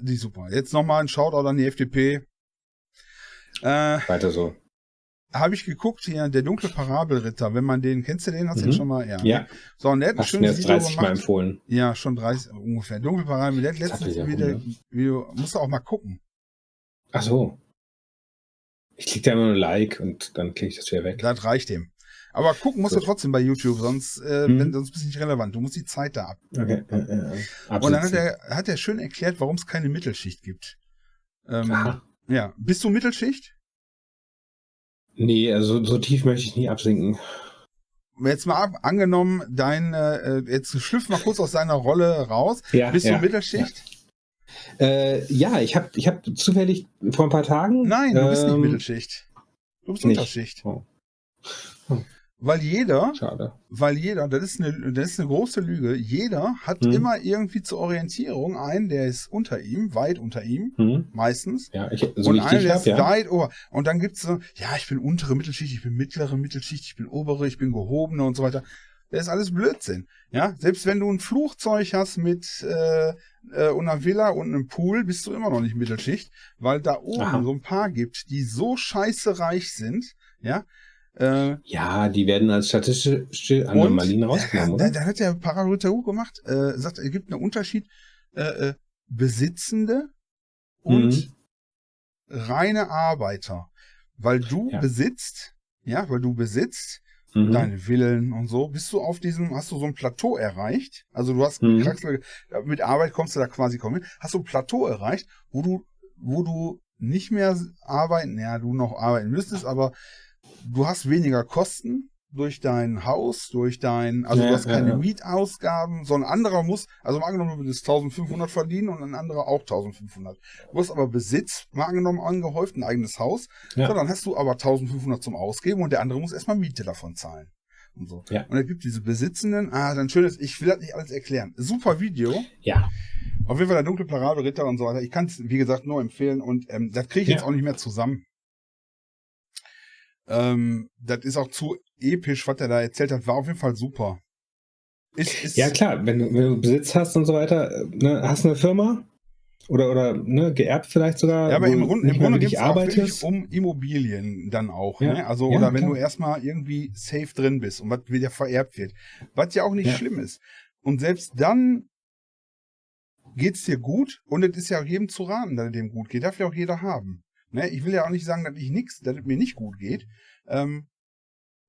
Die super. Jetzt nochmal ein Shoutout an die FDP. Äh, Weiter so. Habe ich geguckt hier, der dunkle Parabelritter, wenn man den, kennst du den? Hast du Mhm. den schon mal? Ja. Ja, So, und der hat ein du schönes Video 30 Mal gemacht. empfohlen. Ja, schon 30 ungefähr. Dunkle Parabel, der hat letztens wieder wieder, rum, Video, musst du auch mal gucken. Ach so. Ich klicke da immer nur Like und dann klicke ich das wieder weg. Das reicht dem. Aber gucken musst du Gut. trotzdem bei YouTube, sonst, äh, wenn, sonst bist du nicht relevant. Du musst die Zeit da ab. Okay. Äh, äh, Und dann hat er, hat er schön erklärt, warum es keine Mittelschicht gibt. Ähm, ja. Bist du Mittelschicht? Nee, also so tief möchte ich nie absinken. Jetzt mal ab, angenommen, dein, äh, jetzt schlüpf mal kurz aus deiner Rolle raus. Ja, Bist ja, du Mittelschicht? Äh, ja, ich habe ich hab zufällig vor ein paar Tagen. Nein, du bist nicht ähm, Mittelschicht. Du bist nicht. Unterschicht. Oh. Weil jeder, Schade. weil jeder, das ist eine, das ist eine große Lüge, jeder hat Hm. immer irgendwie zur Orientierung einen, der ist unter ihm, weit unter ihm, Hm? meistens. Ja, ich, so und einer, der hab, ist ja. weit ober. Und dann gibt's so, ja, ich bin untere Mittelschicht, ich bin mittlere Mittelschicht, ich bin obere, ich bin gehobene und so weiter. Das ist alles Blödsinn. Ja, selbst wenn du ein Flugzeug hast mit äh, äh, und einer Villa und einem Pool, bist du immer noch nicht Mittelschicht, weil da oben Aha. so ein paar gibt, die so scheiße reich sind, ja. Äh, Ja, die werden als statistische Anomalien rausgenommen, da, oder? da hat der Paralutahu gemacht, äh, sagt, es gibt einen Unterschied äh, äh, Besitzende und Mhm. reine Arbeiter. Weil du Ja. besitzt, ja, weil du besitzt Mhm. deine Villen und so, bist du auf diesem, hast du so ein Plateau erreicht. Also du hast Mhm. Mit Arbeit kommst du da quasi kaum hin, hast du ein Plateau erreicht, wo du, wo du nicht mehr arbeiten, ja, du noch arbeiten müsstest, aber du hast weniger Kosten durch dein Haus, durch dein, also Ja, du hast ja, keine ja. Mietausgaben, sondern ein anderer muss, also mal angenommen, du würdest 1500 verdienen und ein anderer auch 1500. Du hast aber Besitz, mal angenommen, angehäuft, ein eigenes Haus, Ja. so, dann hast du aber 1500 zum Ausgeben und der andere muss erstmal Miete davon zahlen. Und so. Ja. Und es gibt diese Besitzenden, ah, dann schönes, ich will das nicht alles erklären. Super Video. Ja. Auf jeden Fall der dunkle Parabelritter und so weiter. Ich kann es, wie gesagt, nur empfehlen und ähm, das kriege ich jetzt Ja. auch nicht mehr zusammen. Ähm, das ist auch zu episch, was er da erzählt hat. War auf jeden Fall super. Ist, ist, Ja, klar, wenn du, wenn du Besitz hast und so weiter, ne, hast eine Firma oder, oder ne, geerbt vielleicht sogar, Ja, aber im nicht im Grunde geht es um Immobilien dann auch. Ja. Ne? Also, Ja, oder wenn klar. du erstmal irgendwie safe drin bist und was wieder vererbt wird. Was ja auch nicht Ja. schlimm ist. Und selbst dann geht's dir gut und es ist ja auch jedem zu raten, dass es dem gut geht. Darf ja auch jeder haben. Ne? Ich will ja auch nicht sagen, dass ich nichts, dass es mir nicht gut geht. Ähm,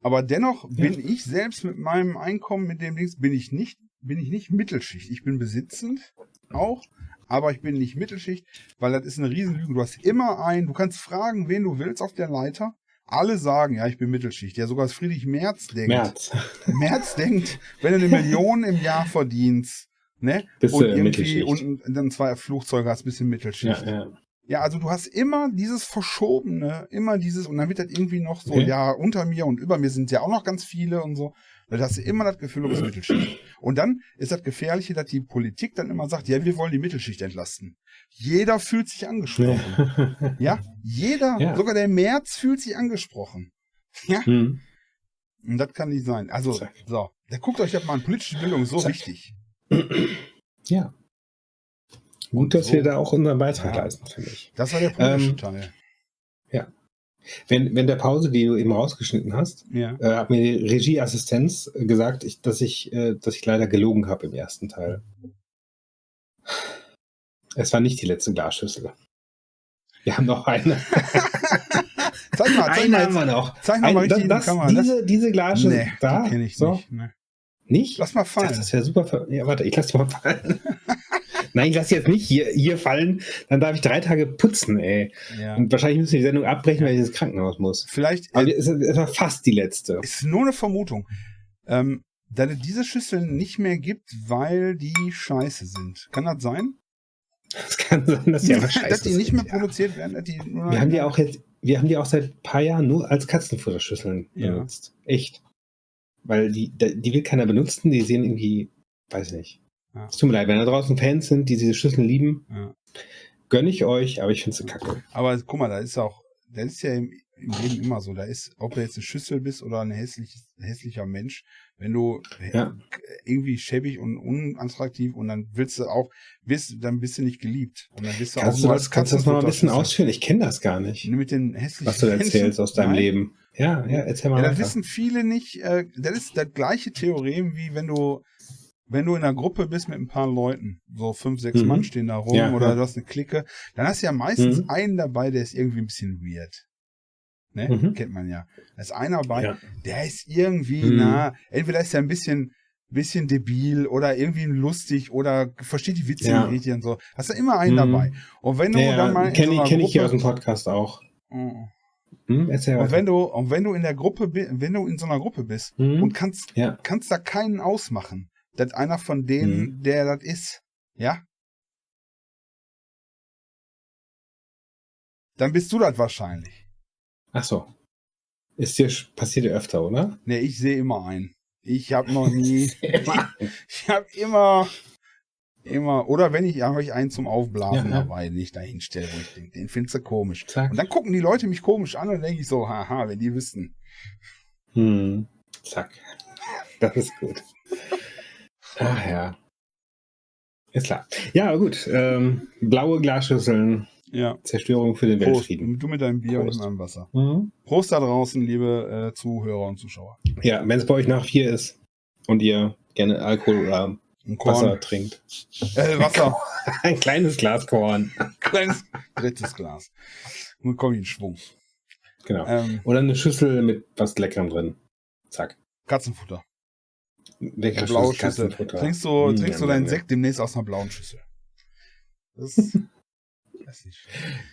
aber dennoch Ja. bin ich selbst mit meinem Einkommen, mit dem Dings, bin ich nicht, bin ich nicht Mittelschicht. Ich bin besitzend auch, aber ich bin nicht Mittelschicht, weil das ist eine Riesenlüge. Du hast immer einen, du kannst fragen, wen du willst auf der Leiter. Alle sagen, ja, ich bin Mittelschicht. Ja, sogar Friedrich Merz denkt. März. Merz denkt, wenn du eine Million im Jahr verdienst, ne? Bist und irgendwie und dann zwei Flugzeuge hast, bisschen Mittelschicht. Ja, ja. Ja, also du hast immer dieses Verschobene, immer dieses, und dann wird das irgendwie noch so, Okay. ja, unter mir und über mir sind ja auch noch ganz viele und so. Da hast du immer das Gefühl, du bist Mittelschicht. Und dann ist das Gefährliche, dass die Politik dann immer sagt, ja, wir wollen die Mittelschicht entlasten. Jeder fühlt sich angesprochen. Ja, jeder, Ja. sogar der März fühlt sich angesprochen. Ja, Hm. und das kann nicht sein. Also, Zack. so, da guckt euch das mal an, politische Bildung ist so Zack. wichtig. Ja. Gut, dass so. wir da auch unseren Beitrag Ja. leisten, finde ich. Das war der politische Ähm, Teil. Wenn, wenn der Pause, die du eben rausgeschnitten hast, Ja. äh, hat mir die Regieassistenz gesagt, ich, dass, ich, äh, dass ich leider gelogen habe im ersten Teil. Es war nicht die letzte Glasschüssel. Wir haben noch eine. Zeig mal, zeig eine mal, haben wir noch. zeig mal, Ein, das, das. Das- diese, diese Glasschüssel nee, da. die ich so. nicht. Ne. Nicht? Lass mal fallen. das wäre super. Ver ja, warte, ich lasse die mal fallen. Nein, ich lasse jetzt nicht hier, hier fallen. Dann darf ich drei Tage putzen, ey. Ja. Und wahrscheinlich müssen wir die Sendung abbrechen, weil ich ins Krankenhaus muss. Vielleicht Aber äh, es es war fast die letzte. ist nur eine Vermutung, ähm, dass es diese Schüsseln nicht mehr gibt, weil die scheiße sind. Kann das sein? Es kann sein, dass die einfach scheiße dass die nicht mehr sind, ja. produziert werden. Dass die Wir haben die auch jetzt, wir haben die auch seit ein paar Jahren nur als Katzenfutterschüsseln Ja. benutzt. Echt. Weil die, die will keiner benutzen, die sehen irgendwie, weiß nicht. Ja. Es tut mir leid, wenn da draußen Fans sind, die diese Schüsseln lieben, Ja. gönne ich euch, aber ich finde sie kacke. Aber guck mal, da ist auch, das ist ja im, im Leben immer so. Da ist, ob du jetzt eine Schüssel bist oder ein hässlich, hässlicher Mensch, wenn du Ja. irgendwie schäbig und unattraktiv und dann willst du auch, bist, dann bist du nicht geliebt. Und dann bist du Kannst auch du das, kannst du das mal ein bisschen ausführen? Ich kenne das gar nicht, Mit den hässlichen was du da Menschen? erzählst aus deinem Nein. Leben. Ja, ja, erzähl mal Ja, das wissen viele nicht. Äh, das ist das gleiche Theorem, wie wenn du, wenn du in einer Gruppe bist mit ein paar Leuten, so fünf, sechs Mhm. Mann stehen da rum Ja, oder ja. du hast eine Clique, dann hast du ja meistens Mhm. einen dabei, der ist irgendwie ein bisschen weird. Ne? Mhm. Kennt man ja. Da ist einer dabei, Ja. der ist irgendwie, Mhm. na, entweder ist er ein bisschen, bisschen debil oder irgendwie lustig oder versteht die Witze Ja. nicht und so. Hast du immer einen Mhm. dabei. Und wenn du dann mal in kenne so ich, kenn ich hier aus Gruppe, dem Podcast auch. Mhm. Hm, und wenn du, und wenn du in der Gruppe, wenn du in so einer Gruppe bist Hm? und kannst ja. kannst da keinen ausmachen, dass einer von denen, Mhm. der das ist, ja? Dann bist du das wahrscheinlich. Ach so. Ist dir passiert dir öfter, oder? Ne, ich sehe immer ein. Ich habe noch nie. ich habe immer. Immer. Oder wenn ich, habe ich einen zum Aufblasen Ja, ja. dabei, den ich da hinstelle, wo ich denke, den findest du komisch. Zack. Und dann gucken die Leute mich komisch an und denke ich so, haha, wenn die wüssten. Hm. Zack. Das ist gut. Ach ja. Ist klar. Ja, gut. Ähm, blaue Glasschüsseln, Ja. Zerstörung für den Prost. Weltfrieden. Du mit deinem Bier und Prost. mit meinem Wasser. Mhm. Prost da draußen, liebe äh, Zuhörer und Zuschauer. Ja, wenn es bei euch nach vier ist und ihr gerne Alkohol oder Und. Wasser trinkt. Äh, Wasser. Ein kleines Glas Korn. Kleines drittes Glas. Nun komm ich in Schwung. Genau. Ähm, Oder eine Schüssel mit was Leckerem drin. Zack. Katzenfutter. Leckere Blaue Schüssel. Trinkst du, Mm, trinkst du deinen. Sekt demnächst aus einer blauen Schüssel. Das weiß nicht.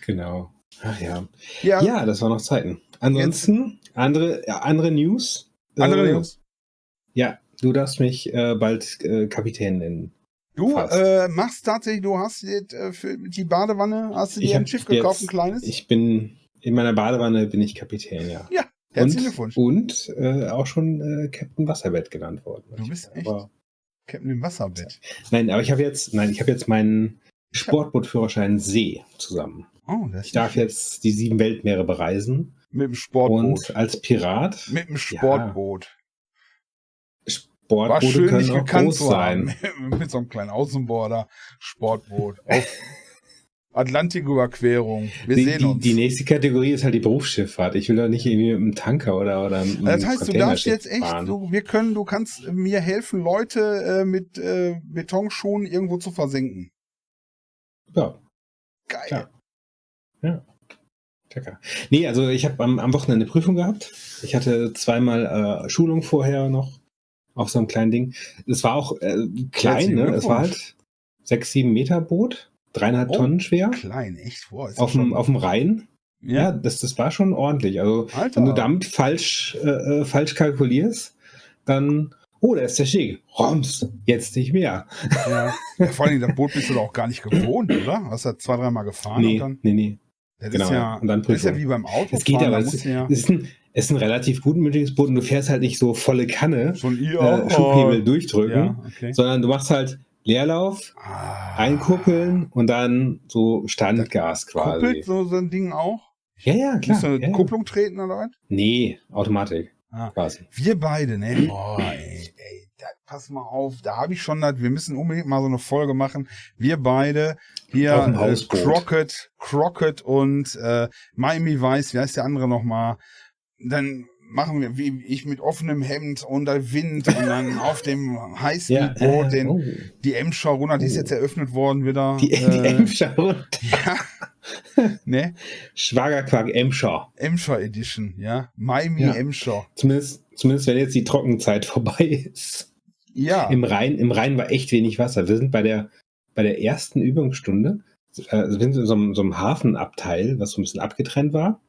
Genau. Ach ja. Ja, Ja, das waren noch Zeiten. Ansonsten, andere, ja, andere News. andere Äh, News. Ja, du darfst mich äh, bald äh, Kapitän nennen. Du äh, machst tatsächlich, du hast jetzt, äh, für die Badewanne, hast du Ich dir ein Schiff gekauft, jetzt- ein kleines? Ich bin in meiner Badewanne bin ich Kapitän, ja. ja, herzlichen und, Glückwunsch. Und äh, auch schon äh, Captain Wasserbett genannt worden. Du bist echt Aber, Captain im Wasserbett. nein, aber ich habe jetzt, nein, ich habe jetzt meinen Sportbootführerschein See zusammen. Oh, das Ich darf jetzt die sieben Weltmeere bereisen mit dem Sportboot. und als Pirat mit dem Sportboot. War Sportboote schön, können dich auch groß sein. mit so einem kleinen Außenborder, Sportboot. Auf Atlantiküberquerung. Wir Die, sehen uns. die nächste Kategorie ist halt die Berufsschifffahrt. Ich will doch nicht irgendwie mit einem Tanker oder, oder einem das heißt, du darfst jetzt echt, du, wir können, du kannst mir helfen, Leute äh, mit äh, Betonschuhen irgendwo zu versenken. Ja, Geil. Klar. Ja. Lecker. Nee, also ich habe am, am Wochenende eine Prüfung gehabt. Ich hatte zweimal äh, Schulung vorher noch auf so einem kleinen Ding. Es war auch äh, klein, ne? Es war halt sechs, sieben Meter Boot, dreieinhalb Oh, Tonnen schwer, Klein, echt. Ist auf dem, schon- auf dem Rhein. Ja, ja, das, das war schon ordentlich. Also Alter. wenn du damit falsch, äh, äh, falsch kalkulierst, dann, oh, da ist der Steg. Roms, jetzt nicht mehr. ja. ja. Vor allem, das Boot bist du doch auch gar nicht gewohnt, oder? Hast du zwei, dreimal gefahren nee, und dann. nee, nee. Das genau, ist ja, und dann das ist ja wie beim Auto. Es geht aber, es ist, ja ist, ein, es ist ein relativ gutmütiges Boot und du fährst halt nicht so volle Kanne so ein äh, Schubhebel durchdrücken, Ja, okay. sondern du machst halt Leerlauf, Ah. einkuppeln und dann so Standgas quasi. Kuppelt so, so ein Ding auch? Ja, ja, klar. Musst du eine ja. Kupplung treten oder was? Nee, Automatik Ah. quasi. Wir beide, ne? Boah, ey, ey, da, pass mal auf, da habe ich schon, das, wir müssen unbedingt mal so eine Folge machen. Wir beide, hier äh. Crockett, Crockett und äh, Miami Vice, wie heißt der andere nochmal? Dann machen wir, wie ich mit offenem Hemd unter Wind und dann auf dem Highspeedboot äh, den, oh. die Emscher runter, die ist Oh. jetzt eröffnet worden wieder. Die, die äh, Emscher runter. Ja. ne? Schwagerquark Emscher. Emscher Edition, ja. Miami Ja. Emscher. Zumindest, zumindest wenn jetzt die Trockenzeit vorbei ist. Ja. Im Rhein, Im Rhein war echt wenig Wasser. Wir sind bei der, bei der ersten Übungsstunde, äh, wir sind in so so einem Hafenabteil, was so ein bisschen abgetrennt war.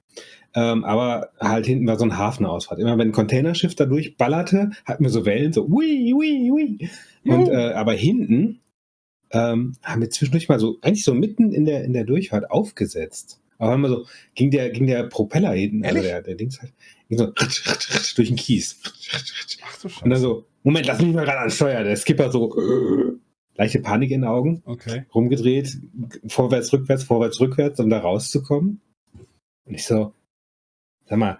Ähm, aber halt hinten war so ein Hafenausfahrt. Immer wenn ein Containerschiff da durchballerte, hatten wir so Wellen, so ui, ui, ui. Und, Juhu. äh, aber hinten ähm, haben wir zwischendurch mal so, eigentlich so mitten in der, in der Durchfahrt aufgesetzt. Aber haben wir so, ging der, ging der Propeller hinten, also Ehrlich? der, der Dings halt, ging so durch den Kies. Ach Scheiße. Und dann so, Moment, lass mich mal gerade an Steuer. Der Skipper so, äh, leichte Panik in den Augen, Okay. rumgedreht, vorwärts, rückwärts, vorwärts, rückwärts, um da rauszukommen. Und ich so, sag mal,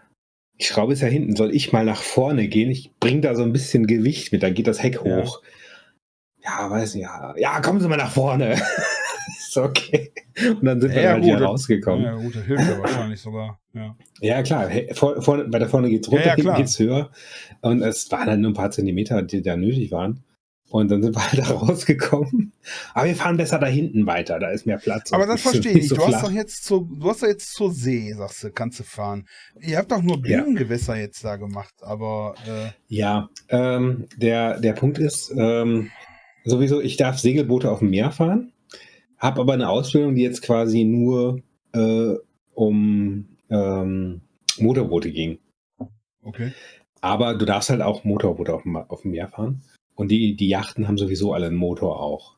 die Schraube ist ja hinten, soll ich mal nach vorne gehen? Ich bring da so ein bisschen Gewicht mit, dann geht das Heck Ja. hoch. Ja, weiß nicht, ja, ja, kommen Sie mal nach vorne. ist okay. Und dann sind wir Ja, halt gut, hier rausgekommen. Ja, gut, das hilft ja wahrscheinlich sogar. Ja. Ja, klar. He- Vor, vorne, weiter vorne geht's runter, Ja, ja, hinten geht's höher. Und es waren dann nur ein paar Zentimeter, die da nötig waren. Und dann sind wir halt da rausgekommen. Aber wir fahren besser da hinten weiter, da ist mehr Platz. Aber das nicht so- verstehe ich nicht. so Du hast doch jetzt zur, du hast doch jetzt zur See, sagst du, kannst du fahren. Ihr habt doch nur Ja. Binnengewässer jetzt da gemacht, aber äh, Ja, ähm, der, der Punkt ist, ähm, sowieso, ich darf Segelboote auf dem Meer fahren, habe aber eine Ausbildung, die jetzt quasi nur äh, um ähm, Motorboote ging. okay. Aber du darfst halt auch Motorboote auf dem, auf dem Meer fahren. Und die, die Yachten haben sowieso alle einen Motor auch.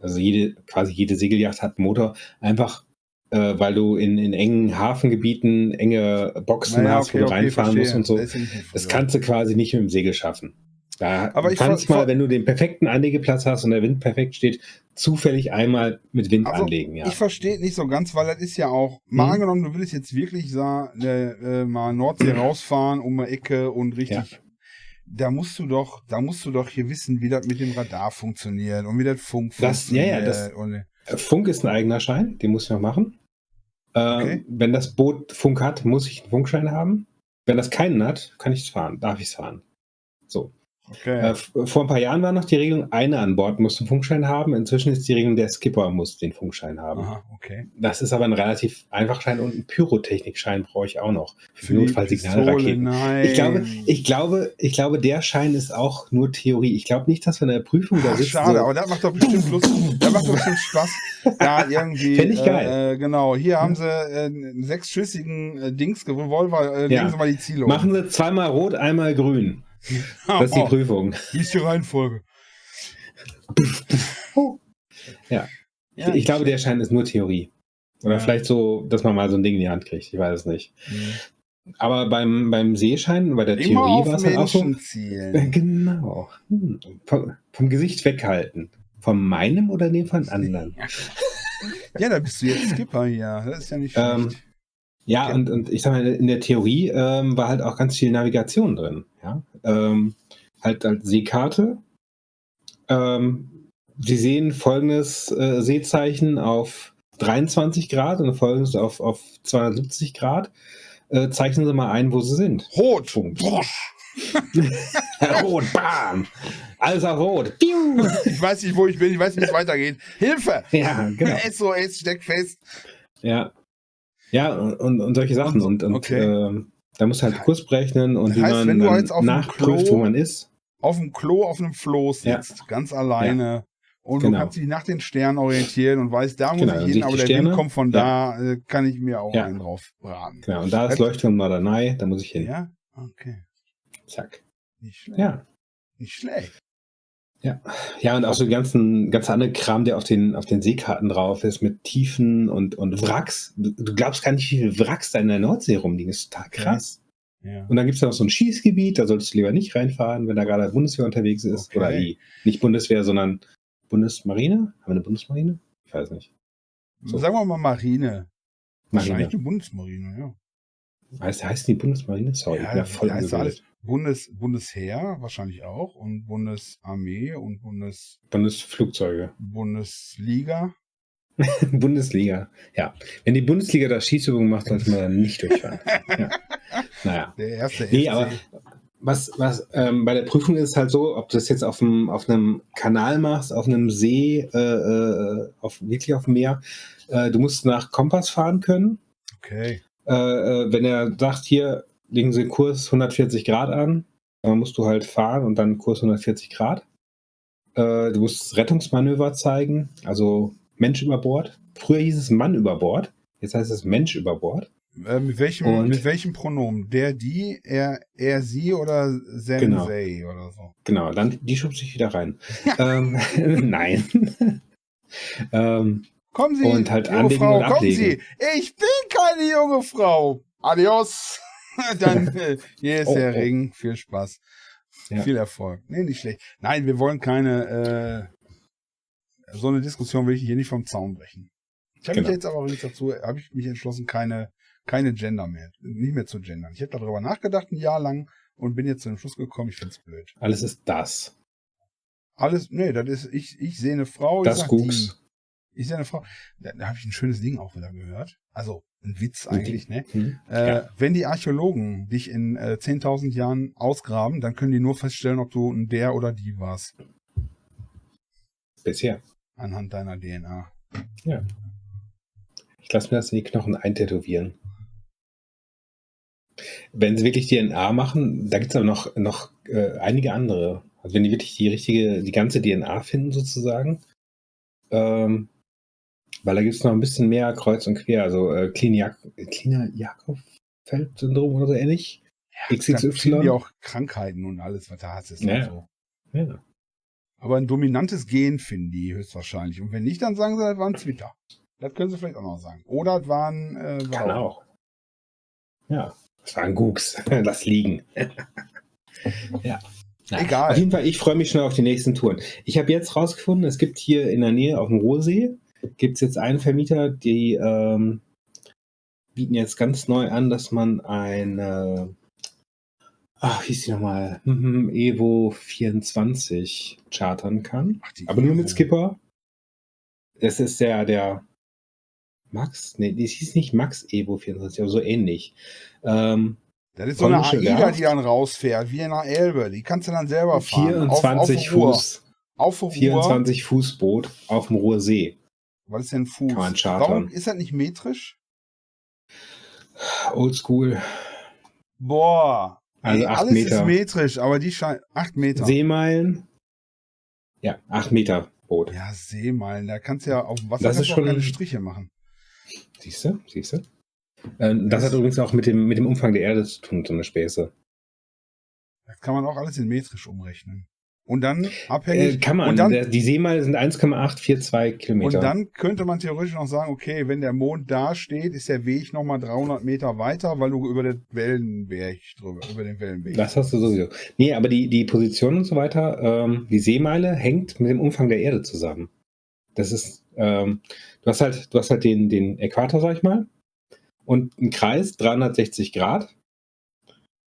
Also jede, quasi jede Segelyacht hat einen Motor. Einfach, äh, weil du in, in engen Hafengebieten enge Boxen Naja, hast, wo du reinfahren musst und so. Ja Das kannst du quasi nicht mit dem Segel schaffen. Da Aber ich kannst ver- mal, wenn du den perfekten Anlegeplatz hast und der Wind perfekt steht, zufällig einmal mit Wind Also, anlegen, ja. Ich verstehe nicht so ganz, weil das ist ja auch, mal Mhm. angenommen, du willst jetzt wirklich sa, äh, äh, mal Nordsee rausfahren um eine Ecke und richtig. Da musst du doch, da musst du doch hier wissen, wie das mit dem Radar funktioniert und wie das Funk Das- ja, ja, funktioniert. das- und, äh, Funk ist ein eigener Schein, den muss ich noch machen. Äh, Okay. Wenn das Boot Funk hat, muss ich einen Funkschein haben. Wenn das keinen hat, kann ich es fahren, darf ich es fahren. So. Okay. Äh, vor ein paar Jahren war noch die Regelung, eine an Bord muss einen Funkschein haben. Inzwischen ist die Regelung, der Skipper muss den Funkschein haben. Aha, okay. Das ist aber ein relativ einfacher Schein und einen Pyrotechnikschein brauche ich auch noch. Für, Notfallsignalraketen. Ich glaube, ich glaube, ich glaube, der Schein ist auch nur Theorie. Ich glaube nicht, dass wir in der Prüfung da sitzen. schade, so, aber das macht doch bestimmt Lust. Das macht doch bestimmt Spaß. Ja, irgendwie. Fänd ich äh, geil. Äh, genau, hier haben sie äh, einen sechsschüssigen äh, Dings Revolver. Äh, Ja. Sie mal die Ziele. machen sie zweimal rot, einmal grün. Das ist die Prüfung. wie ist die Reihenfolge? Ja. Ja, ich glaube, der Schein ist nur Theorie. Oder Ja. vielleicht so, dass man mal so ein Ding in die Hand kriegt. Ich weiß es nicht. Mhm. Aber beim, beim Seeschein, bei der Immer Theorie war es halt auch so. Zielen. Genau. Hm. Vom, vom Gesicht weghalten. Von meinem oder dem von anderen? Ja, da bist du jetzt Skipper hier. Das ist ja nicht schlecht. Ähm, Ja, Okay. und, und ich sag mal, in der Theorie ähm, war halt auch ganz viel Navigation drin. Ja? Ähm, halt als Seekarte. Ähm, Sie sehen folgendes äh, Seezeichen auf 23 Grad und folgendes auf, auf 270 Grad. Äh, zeichnen Sie mal ein, wo Sie sind. Rot. Punkt. Rot, bam! Alles auf Rot. Piu! Ich weiß nicht, wo ich bin. Ich weiß nicht, wie es weitergeht. Hilfe! Ja, genau. SOS steckt fest. Ja. Ja, und, und solche Sachen. Und, und Okay. ähm, da musst du halt Kurs berechnen und Das wie heißt, man wenn du jetzt auf nachprüft, Klo- wo man ist. Auf dem Klo, auf einem Floß Ja. sitzt. Ganz alleine. Und Genau. du kannst dich nach den Sternen orientieren und weißt, da muss Genau, ich hin, aber der Wind kommt von da, äh, kann ich mir auch Ja. einen drauf braten. Genau, und da ist Leuchtturm Norderney, da muss ich hin. Ja? Okay. Zack. Nicht schlecht. Ja. Nicht schlecht. Ja, und auch so die ganzen, ganz andere Kram, der auf den, auf den Seekarten drauf ist, mit Tiefen und, und Wracks. Du glaubst gar nicht, wie viele Wracks da in der Nordsee rumliegen. Das ist total krass. Ja. Und dann gibt es da noch so ein Schießgebiet, da solltest du lieber nicht reinfahren, wenn da gerade Bundeswehr unterwegs ist. Okay. Oder die, nicht Bundeswehr, sondern Bundesmarine? Haben wir eine Bundesmarine? Ich weiß nicht. So. Sagen wir mal Marine. Wahrscheinlich Marine. die Bundesmarine, ja. Heißt, heißt die Bundesmarine? Sorry, Ja, ich bin ja voll heißt alles. Bundes, Bundesheer wahrscheinlich auch und Bundesarmee und Bundes, Bundesflugzeuge. Bundesliga. Bundesliga. Ja. Wenn die Bundesliga da Schießübungen macht, sollte man dann nicht durchfahren. ja. Naja. Der erste Nee, FC. aber was, was ähm, bei der Prüfung ist es halt so, ob du das jetzt auf, dem, auf einem Kanal machst, auf einem See, äh, äh, auf, wirklich auf dem Meer, äh, du musst nach Kompass fahren können. Okay. Äh, äh, wenn er sagt, hier legen Sie Kurs 140 Grad an, dann musst du halt fahren und dann Kurs 140 Grad. Äh, du musst Rettungsmanöver zeigen, also Mensch über Bord. Früher hieß es Mann über Bord, jetzt heißt es Mensch über Bord. Äh, mit, welchem, Und- mit welchem Pronomen? Der, die, er, er, sie oder Genau. sensei oder so? Genau, dann die schubst dich wieder rein. ähm, nein. ähm, Kommen Sie, Und halt junge Frau, kommen. Sie. Ich bin keine junge Frau. Adios. Dann, äh, hier ist Oh, der oh. Ring. Viel Spaß. Ja. Viel Erfolg. Nee, nicht schlecht. Nein, wir wollen keine, äh, so eine Diskussion will ich hier nicht vom Zaun brechen. Ich habe Genau. mich jetzt aber übrigens dazu, habe ich mich entschlossen, keine, keine Gender mehr, nicht mehr zu gendern. Ich habe darüber nachgedacht ein Jahr lang und bin jetzt zu dem Schluss gekommen, ich find's blöd. alles ist das. Alles, nee, das ist, ich, ich sehe eine Frau, Das sag Ich sehe eine Frau. Da, da habe ich ein schönes Ding auch wieder gehört. Also ein Witz eigentlich, ne? Hm? Äh, Ja. Wenn die Archäologen dich in äh, 10.000 Jahren ausgraben, dann können die nur feststellen, ob du ein der oder die warst. Bisher. Anhand deiner DNA. Ich lasse mir das in die Knochen eintätowieren. Wenn sie wirklich DNA machen, da gibt es aber noch, noch äh, einige andere. Also wenn die wirklich die richtige, die ganze DNA finden sozusagen, ähm, weil da gibt es noch ein bisschen mehr kreuz und quer, also äh, Klinia-Jakob-Feld-Syndrom oder so ähnlich. Finden XXY. die auch Krankheiten und alles, was da hast. Ist Ja. so. Ja. Aber ein dominantes Gen finden die höchstwahrscheinlich. Und wenn nicht, dann sagen sie, das war ein Twitter. Das können sie vielleicht auch noch sagen. Oder es waren äh, Kann Wallauch. auch. Ja, das war ein Gugs. Lass liegen. ja. Na, Egal. Auf jeden Fall, ich freue mich schon auf die nächsten Touren. Ich habe jetzt rausgefunden, es gibt hier in der Nähe auf dem Ruhrsee, gibt es jetzt einen Vermieter, die ähm, bieten jetzt ganz neu an, dass man eine, ach, wie ist die nochmal, Mhm, Evo 24 chartern kann. Ach, Aber nur mit. Skipper. Das ist der, der Max, nee, das hieß nicht Max Evo 24, aber so ähnlich. Ähm, Das ist so eine AIDA, die dann rausfährt, wie in einer Elbe. Die kannst du dann selber fahren. 24 auf, auf Ruhr. Fuß, Auf Ruhr. 24 Fußboot auf dem Ruhrsee. Was ist denn Fuß? Kann man chartern. Warum ist das nicht metrisch? Oldschool. Boah. Also Ey, acht alles Meter. ist metrisch, aber die scheint. 8 Meter. Seemeilen. Ja, 8 Meter Boot. ja, Seemeilen. Da kannst du ja auf dem Wasser Das ist schon- keine Striche machen. Siehst du? Siehst du? Ähm, das Das- hat übrigens auch mit dem, mit dem Umfang der Erde zu tun, so eine Späße. Das kann man auch alles in metrisch umrechnen. Und dann abhängig. Äh, kann man. Und dann, der, die Seemeilen sind 1,842 und Kilometer. dann könnte man theoretisch noch sagen, okay, wenn der Mond da steht, ist der Weg nochmal 300 Meter weiter, weil du über den Wellenberg drüber, über den Wellenweg. Das hast du sowieso. Nee, aber die, die Position und so weiter, ähm, die Seemeile hängt mit dem Umfang der Erde zusammen. Das ist, ähm, du hast halt, du hast halt den, den Äquator, sag ich mal, und einen Kreis, 360 Grad.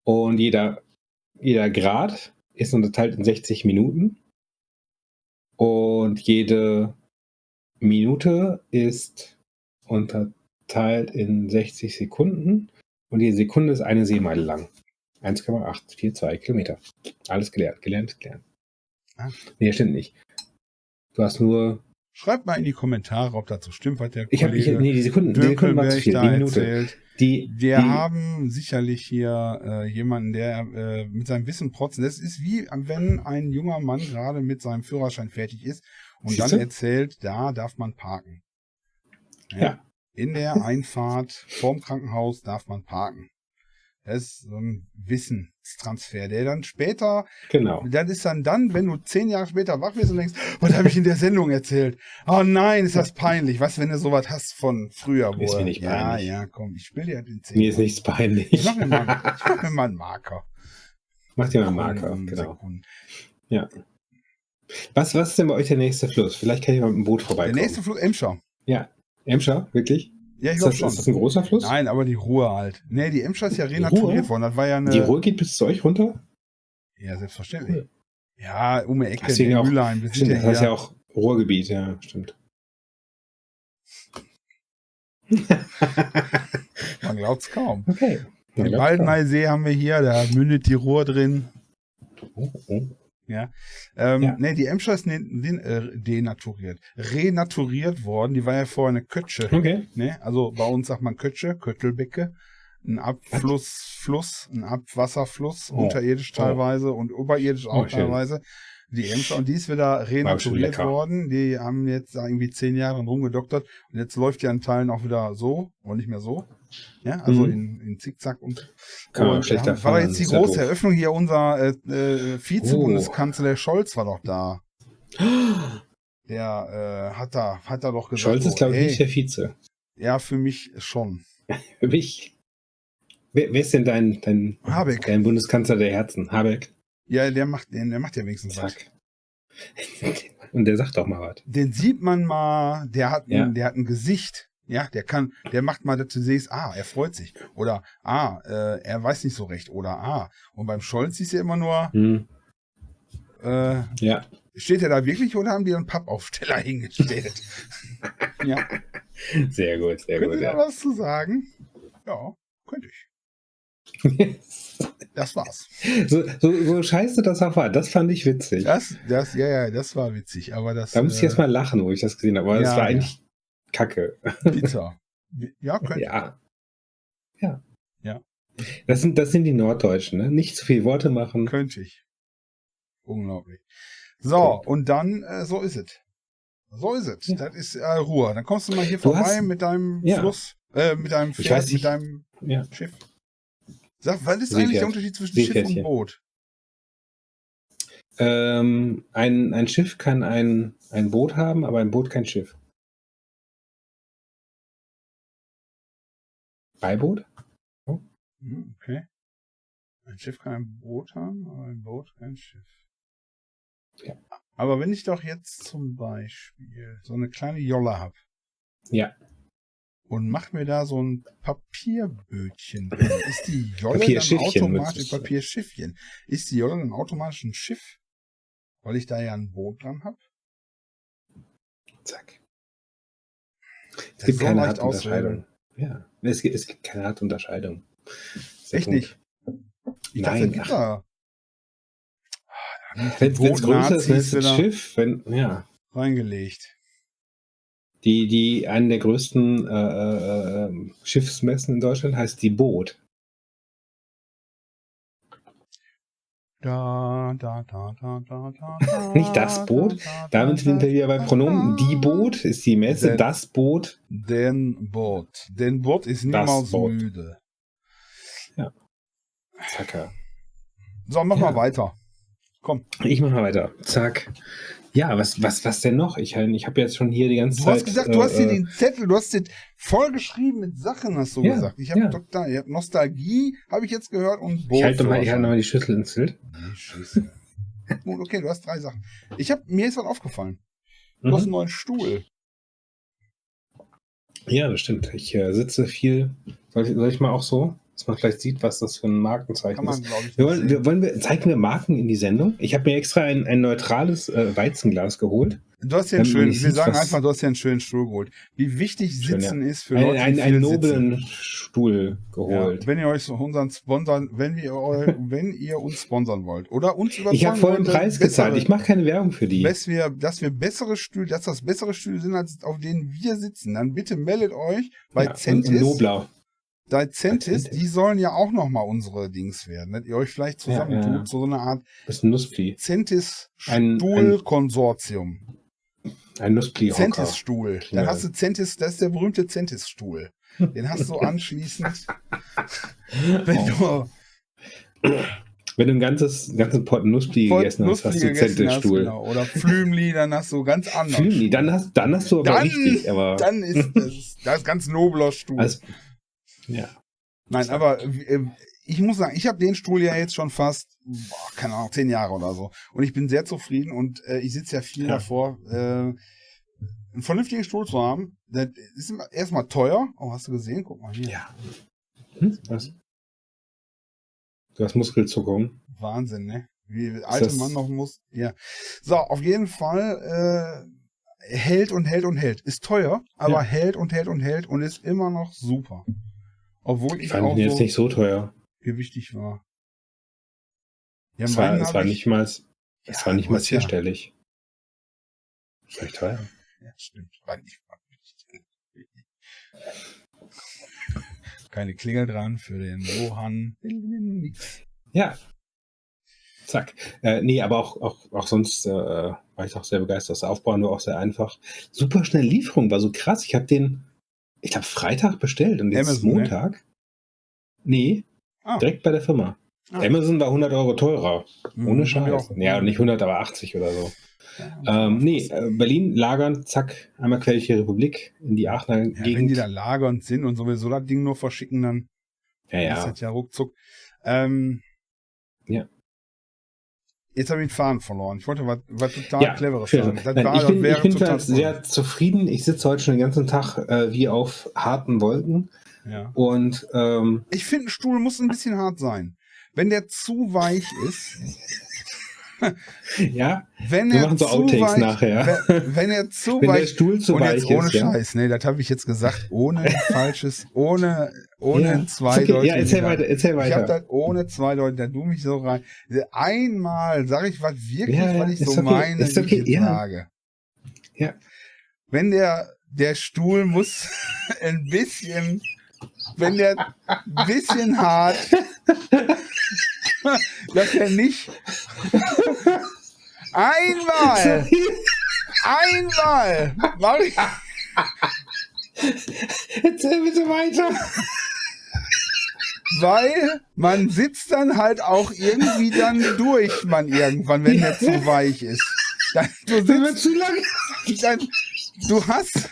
Und jeder, jeder Grad ist unterteilt in 60 Minuten. Und jede Minute ist unterteilt in 60 Sekunden. Und jede Sekunde ist eine Seemeile lang. 1,842 Kilometer. Alles gelernt, gelernt, gelernt. Ah. Nee, stimmt nicht. Du hast nur. Schreibt mal in die Kommentare, ob so stimmt, was der Ich Kollege nee, die Sekunden, die Sekunden waren zu viel. da Die Minute. erzählt. Die, Wir die, haben sicherlich hier äh, jemanden, der äh, mit seinem Wissen protzen. Das ist wie, wenn ein junger Mann gerade mit seinem Führerschein fertig ist und dann Siehste? erzählt, da darf man parken. Ja. In der Einfahrt vorm Krankenhaus darf man parken. Das ist so ein Wissenstransfer, der dann später, Genau. das ist dann dann, wenn du zehn Jahre später wach wirst und denkst, was habe ich in der Sendung erzählt? Oh nein, ist das peinlich. Was, wenn du sowas hast von früher? Wo Ist mir nicht ja, peinlich. ja, komm, ich spiele dir den zehn Mir ist nichts peinlich. Ich mach mir mal, ich mach mir mal einen Marker. Mach dir mal einen Marker. Genau. Sekunden. Was, was ist denn bei euch der nächste Fluss? Vielleicht kann ich mal mit dem Boot Der vorbeikommen. nächste Flug, Emscher. Emscher, wirklich? Ja, ich Ist glaube das, schon. ist das ein großer Fluss? Nein, aber die Ruhe halt. Nee, die Emscher ist ja renaturiert Ruhr? worden. Das war ja eine. Die Ruhr geht bis zu euch runter? Ja, selbstverständlich. Ja, um die Ecke, Deswegen in auch- Stimmt, ja das hier. ja auch Ruhrgebiet, ja, stimmt. Man glaubt es kaum. okay. Den Ja, Baldeneysee haben wir hier, da mündet die Ruhr drin. Oh, oh. Ähm, Ja. Nee, die Emscher ist ne, den, äh, denaturiert. Renaturiert worden. Die war ja vorher eine Kötsche. Okay. Ne? Also bei uns sagt man Kötsche, Köttelbecke. Ein Abflussfluss, ein Abwasserfluss, Oh. unterirdisch Oh. teilweise und oberirdisch auch Oh, schön. teilweise. Die Emscher und die ist wieder renaturiert worden. Die haben jetzt da irgendwie zehn Jahre rumgedoktert und jetzt läuft die an Teilen auch wieder so und nicht mehr so. Ja, also Mhm. in, in Zickzack und Kann man und schlechter ja, war jetzt die ja große doof. Eröffnung hier. Unser äh, äh, Vize-Bundeskanzler Scholz war doch da. Der äh, hat da hat da doch gesagt, Scholz ist, glaube ich, nicht der Vize. ja für mich schon. Für mich. Wer, wer ist denn dein, dein, Habeck. dein Bundeskanzler der Herzen? Habeck. Ja, der macht den, der macht ja wenigstens was. Zack. Und der sagt doch mal was. Den sieht man mal, der hat, Ja. ein, der hat ein Gesicht. Ja, der kann, der macht mal, dass du siehst, ah, er freut sich. Oder, ah, äh, er weiß nicht so recht. Oder, ah. Und beim Scholz siehst du immer nur, Hm. äh, Ja. steht er da wirklich oder haben die einen Pappaufsteller hingestellt? ja. Sehr gut, sehr Können gut. Sie da Ja. was zu sagen? Ja, könnte ich. Das war's. so, so, so scheiße das auch war, das fand ich witzig. Das, das, ja, ja, das war witzig. Aber das. da muss ich äh, jetzt mal lachen, wo ich das gesehen habe. Aber das ja, war ja. eigentlich kacke. Bitter. Ja, könnte. Ja. Ja. Ja. Das sind, das sind die Norddeutschen, ne? Nicht zu viel Worte machen. Könnte ich. Unglaublich. So, und dann, äh, so ist es. So ist es. Ja. Das ist äh, Ruhe. Dann kommst du mal hier Du vorbei hast- mit deinem Ja. Fluss, äh, mit deinem Pferd, mit deinem Ja. Schiff. Sag, was ist eigentlich der Unterschied zwischen Schiff und. Boot? Ähm, ein, ein Schiff kann ein, ein Boot haben, aber ein Boot kein Schiff. Beiboot? Hm, Okay. Ein Schiff kann ein Boot haben, aber ein Boot kein Schiff. Ja. Aber wenn ich doch jetzt zum Beispiel so eine kleine Jolle habe Ja. Und mach mir da so ein Papierbötchen ist die Jolle dann automatisch Papierschiffchen? Ist die Jolle dann automatisch ein Schiff? Weil ich da ja ein Boot dran habe? Zack. Es gibt keine leicht harte Unterscheidung. Ja. Es gibt, es gibt keine harte Unterscheidung. Das ist der Echt Punkt. nicht? Ich Nein, dachte, gibt da Wenn es größer ist, ist ein Schiff. Wenn, ja. reingelegt. Die, die, einen der größten äh, äh, äh, Schiffsmessen in Deutschland heißt die Boot. Da, da, da, da, da, da, Nicht das Boot. da, da, Damit da, sind wir wieder bei da, Pronomen. Die Boot ist die Messe, Der- das Boot. Den Boot. Den Boot ist niemals Boot. müde. Zacker. So, mach Ja. mal weiter. Komm. Ich mache mal weiter. Zack. Ja, was, was, was denn noch? Ich, ich habe jetzt schon hier die ganze Du Zeit. hast gesagt, du hast äh, hier den Zettel, du hast den vollgeschrieben mit Sachen, hast du Ja, gesagt. Ich habe ja. Doktor, ich hab Nostalgie, habe ich jetzt gehört, und Ich halte mal, ich halte mal die Schüssel ins Bild. Gut, okay, du hast drei Sachen. Ich hab, mir ist was aufgefallen. Du hast einen Mhm. neuen Stuhl. Ja, das stimmt. Ich äh, sitze viel. Soll ich, soll ich mal auch so, dass man vielleicht sieht, was das für ein Markenzeichen Kann man, ist? ich, Wir wollen, wir, wollen wir, zeigen wir Marken in die Sendung? Ich habe mir extra ein, ein neutrales äh, Weizenglas geholt. Du hast ja einen schönen, wir sagen einfach, du hast ja einen schönen Stuhl geholt. Wie wichtig Schön, Sitzen ist für Ein, Leute, ein, die einen noblen sitzen. Stuhl geholt. Ja, wenn ihr euch so unseren sponsern, wenn wir wenn ihr uns sponsern wollt oder uns überzeugen ich habe wollt, Preis bessere- gezahlt. Ich mache keine Werbung für die. dass wir, dass wir bessere Stühle, dass das bessere Stühle sind, als auf denen wir sitzen, dann bitte meldet euch bei Ja, Centis. nobler. Bei Centis, Centis. die sollen ja auch noch mal unsere Dings werden, dass ihr euch vielleicht zusammentut, Ja, ja. so eine Art Bisschen Nussfli. Centis Ein- ein- Stuhlkonsortium. Ein Nussfli-Hocker. Centis Stuhl. Dann hast du Centis, das ist der berühmte Centis Stuhl. Den hast du anschließend, wenn du Wenn du ein ganzes, ganzen Pot Nussfli voll gegessen hast, hast du Zentelstuhl. genau. Oder Flümli, dann hast du ganz anders. Flümli, dann hast, dann hast du aber Dann- richtig, aber. Dann ist das, das ist ganz nobler Stuhl. also, ja. Nein, aber äh, ich muss sagen, ich habe den Stuhl ja jetzt schon fast, boah, keine Ahnung, zehn Jahre oder so. Und ich bin sehr zufrieden und äh, ich sitze ja viel Ja. davor, äh, einen vernünftigen Stuhl zu haben. Das ist erstmal teuer. Oh, hast du gesehen? Guck mal hier. Ja. Hm? Was? Du hast Muskelzuckung. Wahnsinn, ne? Wie der alte das- Mann noch muss. Ja. So, auf jeden Fall äh, hält und hält und hält. Ist teuer, aber Ja. hält und hält und hält und ist immer noch super. Obwohl ich fand auch jetzt so nicht so teuer. gewichtig war. Ja, Es war, es war ich- nicht mal, es Ja, war nicht mal ja- vierstellig. Das ist echt teuer. Ja, stimmt. War nicht- nicht- Keine Klingel dran für den Johann. Ja. Zack. Äh, nee, aber auch, auch, auch sonst äh, war ich auch sehr begeistert. Das Aufbauen war auch sehr einfach. Super schnell Lieferung, war so krass. Ich habe den, ich glaube, Freitag bestellt und jetzt ist Amazon, ne? Montag. Nee, Ah. direkt bei der Firma. Ah. Amazon war 100 Euro teurer. Mhm, Ohne Scheiß. Ja, nicht 100, aber 80 oder so. Ja, Ähm, nee, äh, Berlin lagern, zack, einmal quer durch die Republik in die Aachener ja, wenn Gegend. die da lagernd sind und sowieso das Ding nur verschicken, dann ja, ist ja. das ja ruckzuck. Ähm, Ja. Jetzt habe ich den Faden verloren. Ich wollte was, was total Ja, Cleveres sagen. Das Nein, war, ich das bin, wäre ich bin total sehr zufrieden. Ich sitze heute schon den ganzen Tag äh, wie auf harten Wolken. cool. Ja. Und ähm, Ich finde, ein Stuhl muss ein bisschen hart sein. Wenn der zu weich ist, ja, wenn Wir er machen so zu Outtakes weich, nachher. Wenn, wenn er zu wenn der weich Stuhl zu und weich jetzt ohne ist. Ja. Scheiß, ne, das habe ich jetzt gesagt, ohne falsches, ohne, ohne Ja. zwei Ist okay. Ja, erzähl weiter, erzähl Ich habe weiter. das ohne zwei Leute, da du mich so rein. Einmal sage ich was wirklich, Ja, ja, was ich ist so okay, meine, ist okay, ich ja. sage. Ja. Wenn der, der Stuhl muss ein bisschen, wenn der ein bisschen hart, dass er nicht einmal, einmal, mach ich, Erzähl bitte weiter. weil man sitzt dann halt auch irgendwie dann durch, man irgendwann, wenn der zu weich ist. Dann, du sitzt, zu lange. dann, du hast,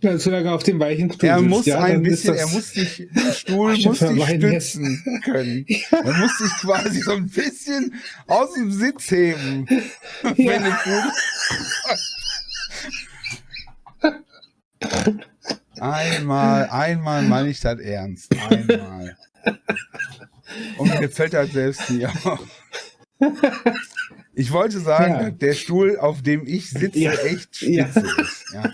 Du wenn du zu lange auf dem weichen Stuhl Er sitzt, muss ja, ein bisschen, er muss der Stuhl hab muss dich verweint jetzt. stützen können. Er muss dich quasi so ein bisschen aus dem Sitz heben. Ja. Einmal, einmal meine ich das ernst. Einmal. Und mir fällt das selbst nie auf. Ich wollte sagen, Ja. der Stuhl, auf dem ich sitze, echt spitze ist. Ja.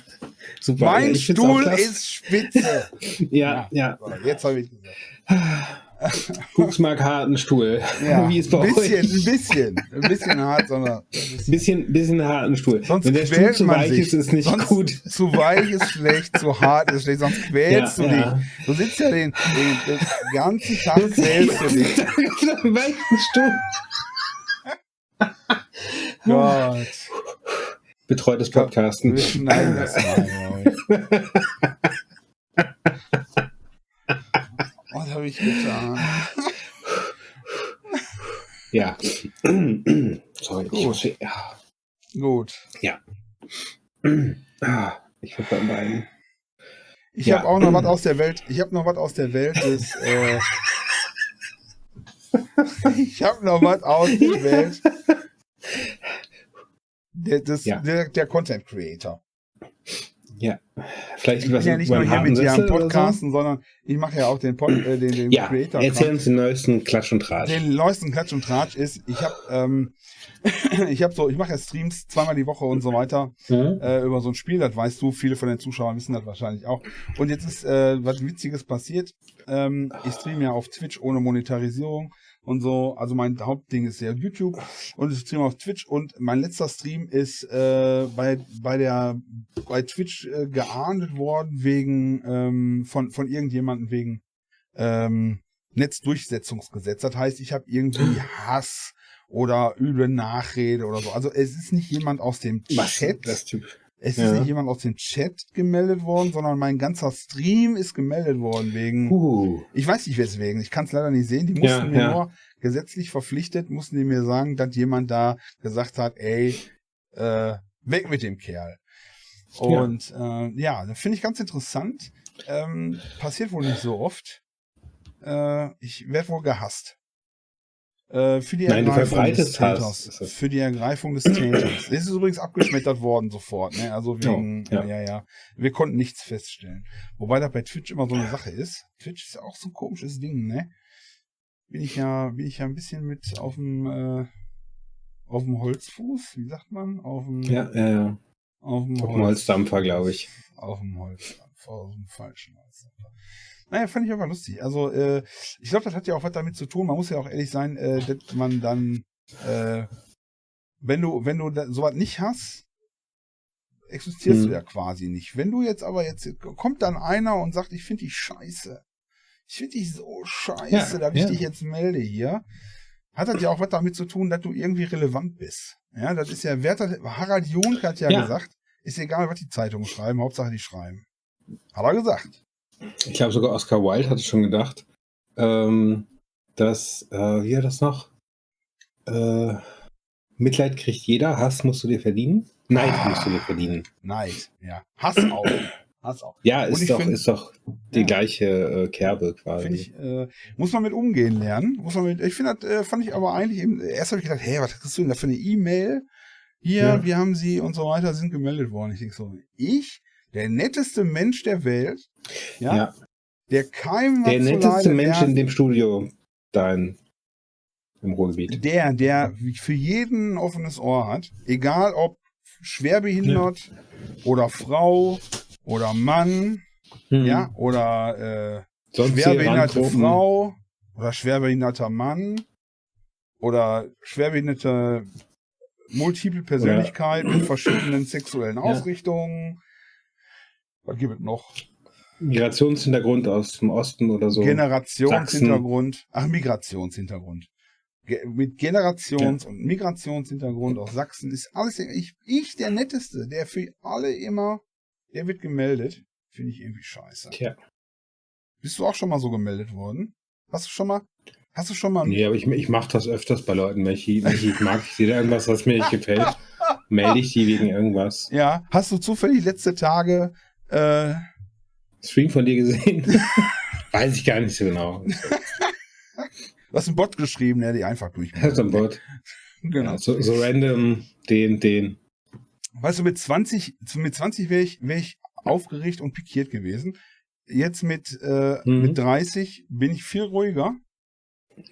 Super. Mein auch Stuhl ist spitze. Ja, ja. So, jetzt habe ich gesagt. Gucksmark harten Stuhl. Ja, Wie ist bei ein bisschen, euch? ein bisschen, ein bisschen hart, sondern Bisschen, bisschen harten Stuhl. sonst Wenn der Stuhl zu man weich sich. ist, ist nicht sonst gut. Zu weich ist schlecht, zu hart ist schlecht, sonst quälst Ja, du ja. dich. Du sitzt ja den, den, den ganzen Tag quälst du dich. weichen Stuhl. Gott. Betreutes Podcasten. Schneiden das ich. Was habe ich getan? Ja. Sorry. Ich muss, ja. Gut. Ah, ich hab beim Bein. Ich Ja. habe auch noch was aus der Welt. Ich habe noch was aus der Welt des. Äh, ich habe noch was aus der Welt der, des, Ja. der, der Content Creator. Vielleicht Ich bin ja nicht nur hier mit dir am Podcasten, sondern ich mache ja auch den, Pod, äh, den, den So? Ja, Creator. erzähl uns den neuesten Klatsch und Tratsch. Den neuesten Klatsch und Tratsch ist, ich habe ähm, ich habe so, ich mache ja Streams zweimal die Woche und so weiter Mhm. äh, über so ein Spiel, das weißt du, viele von den Zuschauern wissen das wahrscheinlich auch. Und jetzt ist äh, was Witziges passiert. Ähm, ich streame ja auf Twitch ohne Monetarisierung und so. Also mein Hauptding ist ja YouTube und ich streame auf Twitch und mein letzter Stream ist äh, bei bei der bei Twitch äh, geahndet worden wegen ähm, von von irgendjemandem wegen ähm, Netzdurchsetzungsgesetz. Das heißt, ich habe irgendwie Hass oder üble Nachrede oder so. Also es ist nicht jemand aus dem Was? Chat. Das Typ. Es Ja. ist nicht jemand aus dem Chat gemeldet worden, sondern mein ganzer Stream ist gemeldet worden wegen. Uh. Ich weiß nicht weswegen. Ich kann es leider nicht sehen. Die mussten Ja, mir ja. nur gesetzlich verpflichtet, mussten die mir sagen, dass jemand da gesagt hat, ey, äh, weg mit dem Kerl. Und ja, äh, ja das finde ich ganz interessant. Ähm, passiert wohl nicht so oft. Äh, ich werde wohl gehasst. Äh, für die Nein, Ergreifung des Hass. Täters. Für die Ergreifung des Täters. Das ist übrigens abgeschmettert worden sofort. Ne? Also wegen, Ja, ja. ja. ja, Wir konnten nichts feststellen. Wobei das bei Twitch immer so eine Sache ist. Twitch ist ja auch so ein komisches Ding, ne? Bin ich ja, bin ich ja ein bisschen mit auf dem, äh, auf dem Holzfuß, wie sagt man? Auf dem, Ja, ja, ja. auf dem Holzdampfer, glaube ich. auf dem Holz, auf dem falschen Holz. Naja, fand ich aber lustig. Also, äh, ich glaube, das hat ja auch was damit zu tun. Man muss ja auch ehrlich sein, äh, dass man dann, äh, wenn du, wenn du da, sowas nicht hast, existierst Hm. du ja quasi nicht. Wenn du jetzt aber jetzt, kommt dann einer und sagt, ich finde dich scheiße. Ich finde dich so scheiße, Ja, dass ich ja. dich jetzt melde hier. Hat das ja auch was damit zu tun, dass du irgendwie relevant bist. Ja, das ist ja, wer hat das, Harald Junk hat ja, Ja. gesagt, ist egal, was die Zeitungen schreiben, Hauptsache die schreiben. Hat er gesagt. Ich glaube sogar Oscar Wilde hatte schon gedacht, ähm, dass, äh, wie war das noch? Äh, Mitleid kriegt jeder, Hass musst du dir verdienen. Neid Ah. musst du dir verdienen. Neid, ja. Hass auch. Hass auch. Ja, ist doch, find- ist doch die Ja. gleiche äh, Kerbe quasi. Ich, äh, muss man mit umgehen lernen. Muss man mit, ich finde, das äh, fand ich aber eigentlich, eben, erst habe ich gedacht, hey, was kriegst du denn da für eine E-Mail? Hier, Ja. wir haben sie und so weiter, sind gemeldet worden. Ich denke so, ich, der netteste Mensch der Welt, ja, ja. der keinem was Der netteste Mensch in dem Studio da in, im Ruhrgebiet. der, der für jeden ein offenes Ohr hat, egal ob schwerbehindert oder Frau oder Mann, Hm. ja, oder äh, schwerbehinderte. Frau oder schwerbehinderter Mann oder schwerbehinderte multiple Persönlichkeit mit verschiedenen sexuellen Ausrichtungen. Was gibt es noch? Migrationshintergrund aus dem Osten oder so. Generationshintergrund. Ach, Migrationshintergrund. Ge mit Generations- und Migrationshintergrund aus Sachsen ist alles. Ich, ich, der Netteste, der für alle immer, der wird gemeldet. Finde ich irgendwie scheiße. Tja. Bist du auch schon mal so gemeldet worden? Hast du schon mal? Hast du schon mal? Nee, aber ich, ich mache das öfters bei Leuten. Wenn ich, wenn ich mag, ich sehe da irgendwas, was mir nicht gefällt, melde ich die wegen irgendwas. Ja. Hast du zufällig letzte Tage Äh, Stream von dir gesehen? Weiß ich gar nicht so genau. du hast einen Bot geschrieben, der die einfach durch. Das ist ein Bot. Genau. Ja, so, so random, den, den. Weißt du, mit 20, mit 20 wäre ich, wär ich aufgeregt und pikiert gewesen. Jetzt mit, äh, Mhm. mit 30 bin ich viel ruhiger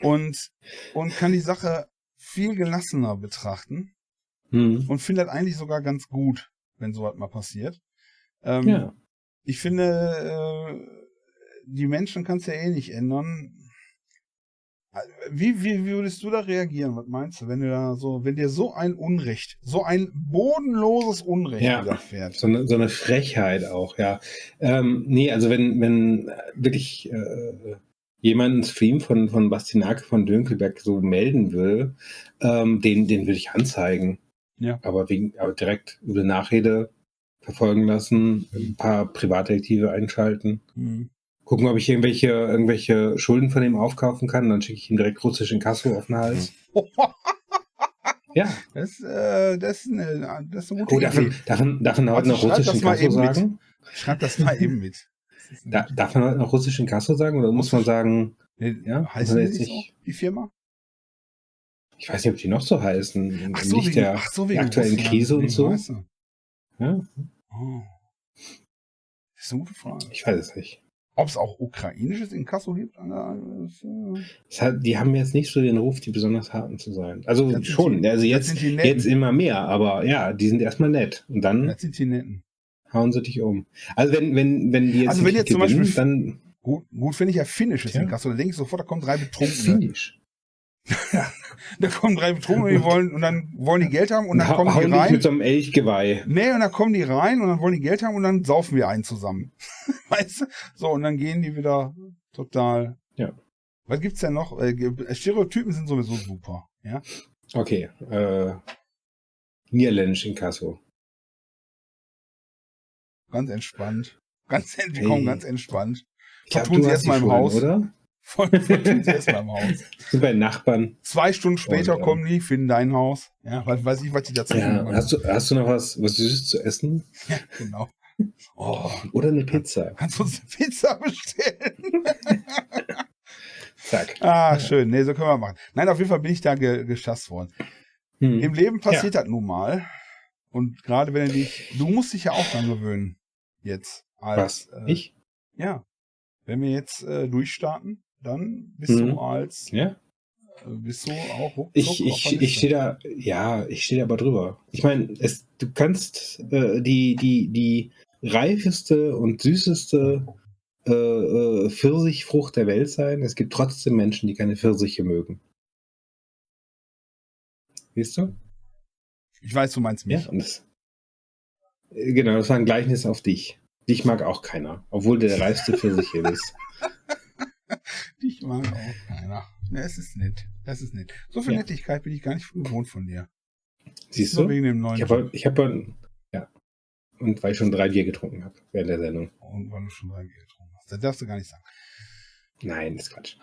und, und kann die Sache viel gelassener betrachten Hm. und finde das eigentlich sogar ganz gut, wenn sowas mal passiert. Ähm, Ja. Ich finde, äh, die Menschen kannst du ja eh nicht ändern. Wie, wie, wie würdest du da reagieren? Was meinst du, wenn du da so, wenn dir so ein Unrecht, so ein bodenloses Unrecht Ja. widerfährt? So eine, so eine Frechheit auch, ja. Ähm, nee, also wenn, wenn wirklich äh, jemand einen Stream von, von Bastinake von Dönkelberg so melden will, ähm, den, den würde ich anzeigen. Ja. Aber, wegen, aber direkt über Nachrede verfolgen lassen, ein paar Privatdetektive einschalten, Hm. gucken, ob ich irgendwelche, irgendwelche Schulden von ihm aufkaufen kann, dann schicke ich ihm direkt russisch in Kasso auf den Hals. Ja. Das, äh, das, ist eine, das ist eine gute Oh, darf man, Idee. darf man, darf man heute noch schreib russisch das in mal Kasso eben mit. sagen? Schreib das mal eben mit. Da, darf man heute noch russisch in Kasso sagen oder muss man sagen, Nee, ja, heißen also jetzt nicht so, die Firma? ich weiß nicht, ob die noch so heißen, Ach so, wegen, der ach so, wegen aktuellen Russland, Krise und so? weißt du. Oh. Das ist eine gute Frage. ich weiß es nicht. Ob es auch ukrainisches Inkasso gibt? hat, die haben jetzt nicht so den Ruf, die besonders harten zu sein. Also Das schon, die- also jetzt, jetzt immer mehr, aber ja, die sind erstmal nett und dann Das sind die netten. hauen sie dich um. Also wenn, wenn, wenn die jetzt Also wenn jetzt zum gewinnen, Beispiel- dann Gut, gut finde ich ja finnisches Ja. Inkasso. Da denke ich sofort, da kommen drei Betrunkene. Finish. Da kommen drei Betrunkene, die wollen, und dann wollen die Geld haben und dann hau- kommen die rein. mit so einem Elchgeweih. Nee, und dann kommen die rein und dann wollen die Geld haben und dann saufen wir einen zusammen. weißt du? So, und dann gehen die wieder total. Ja. Was gibt's denn noch? Äh, Stereotypen sind sowieso super. Ja. Okay, äh, Niederländisch in Kasso. Ganz entspannt. Ganz, die Hey. kommen ganz entspannt. Ich glaub, du sie erstmal im Haus. oder? Voll erstmal im Haus. Sind bei Nachbarn. Zwei Stunden später Und, ähm, kommen die, finden dein Haus. Ja, weiß ich, was die dazu Ja, hast du, hast du noch was, was Süßes zu essen? Genau. Oh, Oder eine Pizza? kannst du uns eine Pizza bestellen? Zack. Ah, schön. Nee, so können wir machen. Nein, auf jeden Fall bin ich da ge geschasst worden. Hm. Im Leben passiert das nun mal. Und gerade wenn du dich, du musst dich ja auch dran gewöhnen. Jetzt. Als, Was? Äh, Ich? Ja. Wenn wir jetzt äh, durchstarten, dann bist Mhm. du als, Ja. äh, bist du auch ruckzuck Ich, ich, ich stehe da, ja, ich stehe da aber drüber. Ich meine, es, du kannst äh, die, die, die reifeste und süßeste äh, äh, Pfirsichfrucht der Welt sein. Es gibt trotzdem Menschen, die keine Pfirsiche mögen. Siehst du? Ich weiß, du meinst mich. Ja. Das, äh, genau, das war ein Gleichnis auf dich. Dich mag auch keiner, obwohl du der reifste Pfirsich hier bist. Dich mag auch keiner. Ja, es ist nett. Das ist nett. So viel Ja. Nettigkeit bin ich gar nicht gewohnt von dir. Siehst Nur du? wegen dem neuen Ich habe, ich habe, ja. Und weil ich schon drei Bier getrunken habe während der Sendung. Und weil du schon drei Bier getrunken hast. Das darfst du gar nicht sagen. Nein, ist Quatsch.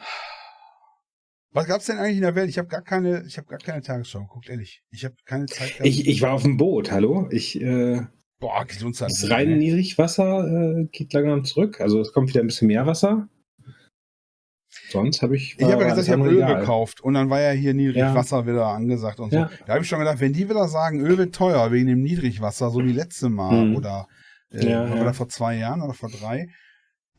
Was gab's denn eigentlich in der Welt? Ich habe gar keine, ich habe gar keine Tagesschau geguckt, ehrlich. Ich habe keine Zeit gehabt. Ich, ich war auf dem Boot, hallo. Ich, äh, Boah, geht uns halt das reine ne? Niedrigwasser äh, geht langsam zurück. Also es kommt wieder ein bisschen mehr Wasser. Sonst habe ich. Ich habe ja gesagt, ich habe Öl egal. gekauft und dann war ja hier Niedrigwasser wieder angesagt und so. Ja. Da habe ich schon gedacht, wenn die wieder sagen, Öl wird teuer wegen dem Niedrigwasser, so wie letzte Mal Mhm. oder äh, Ja, ja. das vor zwei Jahren oder vor drei,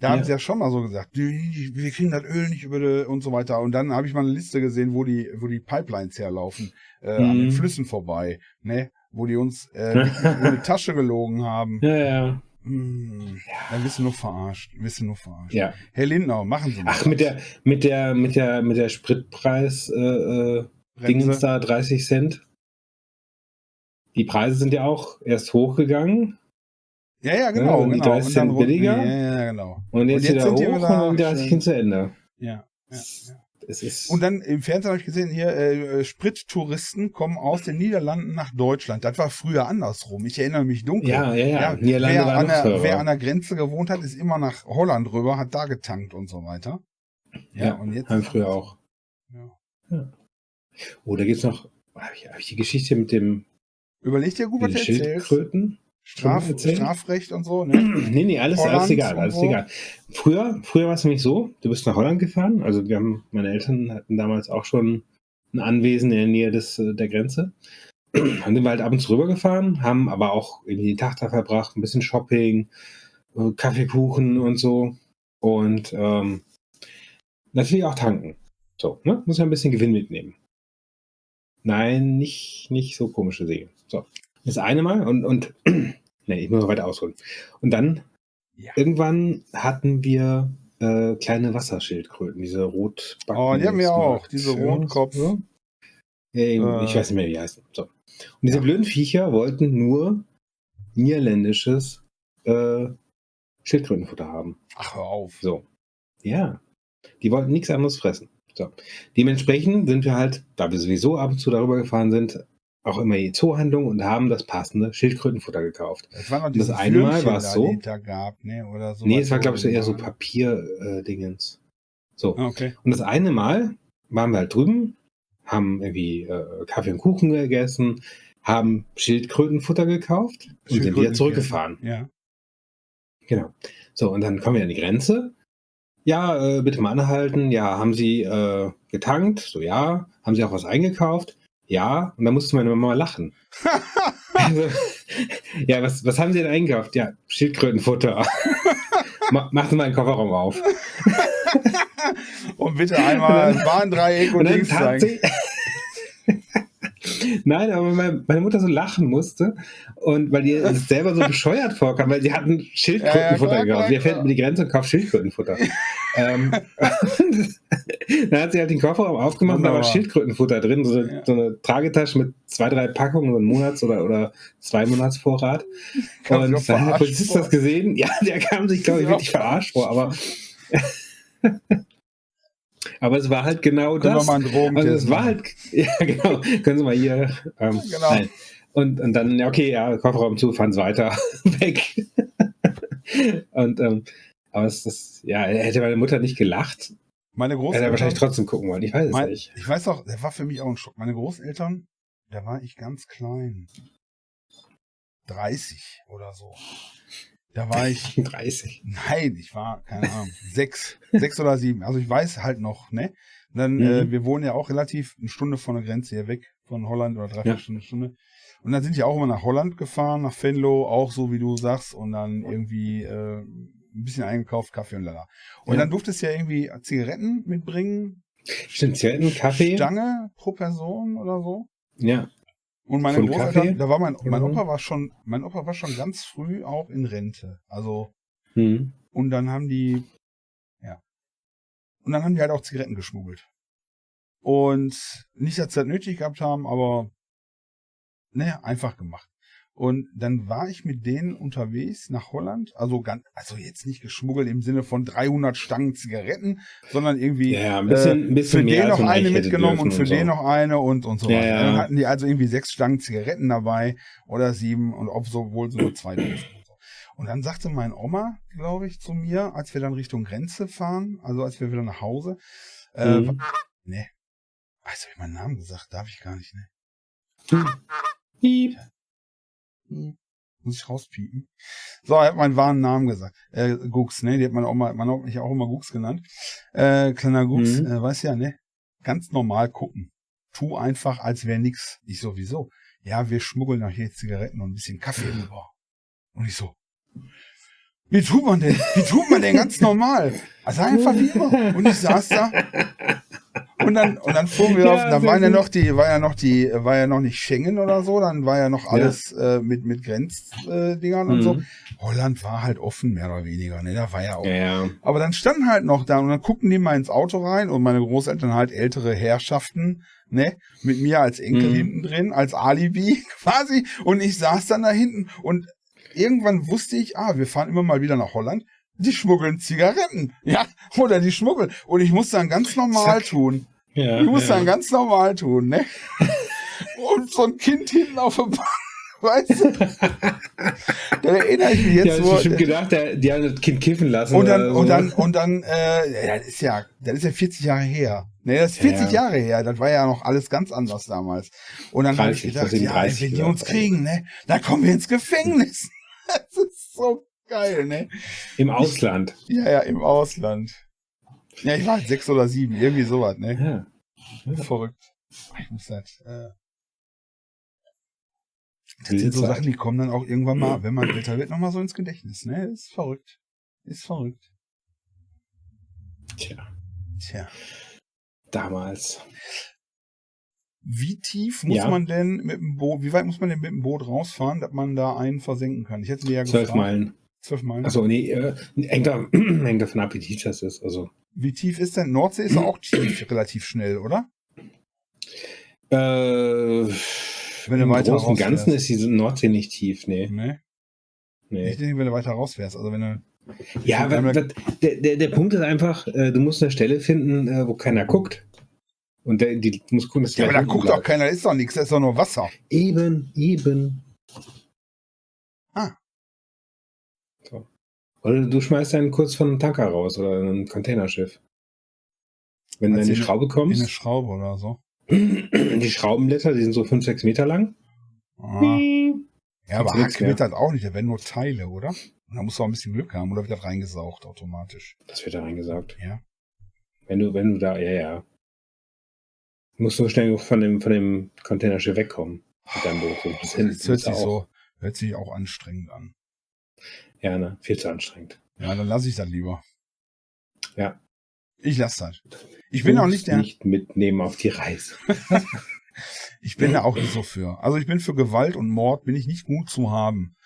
da Ja. haben sie ja schon mal so gesagt, wir kriegen das Öl nicht über die, und so weiter. Und dann habe ich mal eine Liste gesehen, wo die, wo die Pipelines herlaufen, äh, an den Mhm. Flüssen vorbei, ne? Wo die uns äh, in die Tasche gelogen haben. Ja, ja. Hm, Dann bist du nur verarscht. Bist du nur verarscht. ja. Herr Lindau, machen Sie mal. Ach, mit der, mit der, mit der, mit der Spritpreis äh, äh, Dingens da 30 Cent. Die Preise sind ja auch erst hochgegangen Ja, ja, genau. Ja, und die genau. 30 Cent billiger? Ja, ja, genau. und jetzt, Und jetzt wieder sind die hoch wieder und dann wieder schön- hin zu Ende. Ja. ja, ja. Es ist, Und dann im Fernsehen habe ich gesehen, hier äh, Sprittouristen kommen aus den Niederlanden nach Deutschland. Das war früher andersrum. Ich erinnere mich dunkel. ja, ja, ja. Ja, Niederlande wer, an der, wer an der Grenze gewohnt hat, ist immer nach Holland rüber, hat da getankt und so weiter. Ja, ja, und jetzt. haben früher auch. Ja. Oh, da gibt's noch, habe ich, hab ich die Geschichte mit dem Überleg dir gut, was du erzählst. Straf? Strafrecht und so, ne? Nee, nee, alles, Holland alles egal, alles so. egal. Früher, früher war es nämlich so, du bist nach Holland gefahren, also wir haben, meine Eltern hatten damals auch schon ein Anwesen in der Nähe des, äh, der Grenze. Dann sind wir halt ab und zu rübergefahren, haben aber auch irgendwie den Tag da verbracht, ein bisschen Shopping, äh, Kaffeekuchen und so. Und ähm, natürlich auch tanken. So, ne? Muss ja ein bisschen Gewinn mitnehmen. Nein, nicht, nicht so komische Dinge. So. Das eine Mal und, und nee, ich muss noch weiter ausholen. Und dann Ja. irgendwann hatten wir äh, kleine Wasserschildkröten, diese Rotbacken. Oh, die haben wir auch, diese Ja, Rotkopf. Ja. Äh, ich Äh. weiß nicht mehr, wie die heißen. So. Und diese blöden Viecher wollten nur niederländisches äh, Schildkrötenfutter haben. Ach, hör auf. So. Ja. Die wollten nichts anderes fressen. So. Dementsprechend sind wir halt, da wir sowieso ab und zu darüber gefahren sind, auch immer die Zoohandlung und haben das passende Schildkrötenfutter gekauft. Das war noch Das eine Mal war es so. gab, ne? Oder so. nee, es war, glaube ich, so eher so Papier-Dingens. so. Ah, Okay. Und das eine Mal waren wir halt drüben, haben irgendwie äh, Kaffee und Kuchen gegessen, haben Schildkrötenfutter gekauft und sind wieder Schildkröten- zurückgefahren. Ja. Genau. So, und dann kommen wir an die Grenze. Ja, äh, bitte mal anhalten. Ja, haben Sie äh, getankt? So, ja. Haben Sie auch was eingekauft? Ja. Und dann musste meine Mama lachen. also, ja, was, was haben Sie denn eingekauft? Ja, Schildkrötenfutter. Ma machen Sie mal den Kofferraum auf. Und bitte einmal ein Warndreieck und Und links zeigen. Nein, aber meine, Mutter so lachen musste und weil ihr selber so bescheuert vorkam, weil sie hatten Schildkrötenfutter Ja, ja, gekauft. Wir fährt über die Grenze und kauft Schildkrötenfutter. ähm, dann hat sie halt den Kofferraum aufgemacht und da war. Schildkrötenfutter drin, so, Ja. so eine Tragetasche mit zwei, drei Packungen, so ein Monats- oder, oder zwei. Kam auch Und dann hat der Polizist das gesehen. Ja, der kam sich, glaube ich, wirklich verarscht vor, aber. Aber es war halt genau Können wir das. mal einen Drogentest Also es war halt, ja genau, können Sie mal hier, ähm, Genau. nein. Und, und dann, okay, ja, Kofferraum zu, fahren Sie weiter, weg. und, ähm, aber es, das, ja, hätte meine Mutter nicht gelacht, Meine hätte er Großeltern. wahrscheinlich trotzdem gucken wollen, ich weiß es Mein, nicht. ich weiß auch, der war für mich auch ein Schock. Meine Großeltern, da war ich ganz klein. 30 oder so. Da war ich, 30. nein, ich war, keine Ahnung, sechs, sechs oder sieben. Also ich weiß halt noch, ne? Und dann, Mhm. äh, wir wohnen ja auch relativ eine Stunde von der Grenze hier weg, von Holland oder drei, vier Ja. Stunden, Stunde. Und dann sind die auch immer nach Holland gefahren, nach Venlo, auch so wie du sagst, und dann irgendwie äh, ein bisschen eingekauft, Kaffee und lala. Und Ja. dann durftest du ja irgendwie Zigaretten mitbringen, Stimmt, Zigaretten, Kaffee. Stange pro Person oder so. Ja. Und meine Großeltern, da war mein, mein Mhm. Opa war schon, mein Opa war schon ganz früh auch in Rente. Also, Hm. und dann haben die, ja. Und dann haben die halt auch Zigaretten geschmuggelt. Und nicht, dass sie das nötig gehabt haben, aber, ne, einfach gemacht. Und dann war ich mit denen unterwegs nach Holland, also ganz, also jetzt nicht geschmuggelt im Sinne von 300 Stangen Zigaretten, sondern irgendwie Ja, ein bisschen, ein äh, bisschen für mehr den noch eine mitgenommen und für so. den noch eine und, und so Ja, weiter. ja. Dann hatten die also irgendwie sechs Stangen Zigaretten dabei oder sieben und obwohl so nur zwei durften. Und, so. und dann sagte mein Oma, glaube ich, zu mir, als wir dann Richtung Grenze fahren, also als wir wieder nach Hause, äh, Mhm. ne, Weißt du, hab ich meinen Namen gesagt? Darf ich gar nicht, ne? Piep. Hm. Muss ich rauspiepen. So, er hat meinen wahren Namen gesagt. Äh, Gux, ne? Die hat meine Oma, meine Oma mich auch immer Gux genannt. Äh, kleiner Gux, Mhm. äh, weiß ja, ne? Ganz normal gucken. Tu einfach, als wäre nix. Ich sowieso. Ja, wir schmuggeln noch hier Zigaretten und ein bisschen Kaffee rüber. Und ich so. Wie tut man denn? Wie tut man denn ganz normal? Also einfach wie immer. Und ich saß da. Und dann, und dann fuhren wir Ja, auf, da sehr waren ja noch die, war ja noch die, war ja noch nicht Schengen oder so, dann war ja noch alles äh, mit, mit Grenzdingern Dingern und so. Mhm. Holland war halt offen, mehr oder weniger, ne? Da war ja auch. Ja, ja. Aber dann standen halt noch da und dann guckten die mal ins Auto rein und meine Großeltern halt ältere Herrschaften, ne? Mit mir als Enkel Mhm. hinten drin, als Alibi quasi. Und ich saß dann da hinten und irgendwann wusste ich, ah, wir fahren immer mal wieder nach Holland. Die schmuggeln Zigaretten, ja, oder die schmuggeln. Und ich muss dann ganz normal Zack. tun. ja Ich muss ja. dann ganz normal tun, ne? Und so ein Kind hinten auf der Bank, weißt du? Da erinnere ich mich Ja, jetzt hast so. bestimmt gedacht, der, die haben das Kind kiffen lassen. Und dann, so. und dann, und dann, äh, ja, das ist ja, das ist ja 40 Jahre her. Ne, das ist 40 Ja. Jahre her. Das war ja noch alles ganz anders damals. Und dann habe ich 30, gedacht, ja, 30 wenn die uns kriegen, ne, dann kommen wir ins Gefängnis. das ist so geil, ne? Im Ausland. Ja, ja, im Ausland. Ja, ich war halt sechs oder sieben, irgendwie sowas, ne? Ja. Verrückt. Ich muss halt, äh, das sind so. Sachen, die kommen dann auch irgendwann mal, wenn man älter wird, nochmal so ins Gedächtnis, ne? Ist verrückt. Ist verrückt. Tja, Tja. damals. Wie tief muss Ja. man denn mit dem Boot, wie weit muss man denn mit dem Boot rausfahren, dass man da einen versenken kann? Ich hätte dir ja Zwölf gefragt. Meilen. Zwölf Meilen. Achso, nee, äh, hängt, da, hängt davon ab, wie tief das ist. Also, Wie tief ist denn? Nordsee ist auch tief, relativ schnell, oder? äh, Wenn du im weiter Großen und Ganzen ist die Nordsee nicht tief, nee. Ne? nee. Ich denke, wenn du weiter rausfährst, also wenn du. Ja, aber der, der, der Punkt ist einfach, äh, du musst eine Stelle finden, äh, wo keiner guckt. Und der, die du musst gucken, dass Ja, aber da guckt doch bleibt. keiner, da ist doch nichts, da ist doch nur Wasser. Eben, eben. Oder du schmeißt einen kurz von einem Tanker raus oder ein Containerschiff. Wenn du du die in- Schraube In eine Schraube oder so. die Schraubenblätter, die sind so 5, 6 Meter lang. Ah. Ja, aber Hack mehr. wird das auch nicht, da werden nur Teile, oder? Und da musst du auch ein bisschen Glück haben, oder wird das reingesaugt automatisch? Das wird da reingesaugt. Ja. Wenn du, wenn du da, ja, ja. Du musst so schnell von dem, von dem Containerschiff wegkommen. Mit deinem Boot. So, Das hört sich auch. so, hört sich auch anstrengend an. Ja, ne? Viel zu anstrengend. Ja, dann lasse ich das lieber. Ja. Ich lasse das. Ich bin auch nicht der, nicht mitnehmen auf die Reise. ich bin da auch nicht so für. Also ich bin für Gewalt und Mord, bin ich nicht gut zu haben.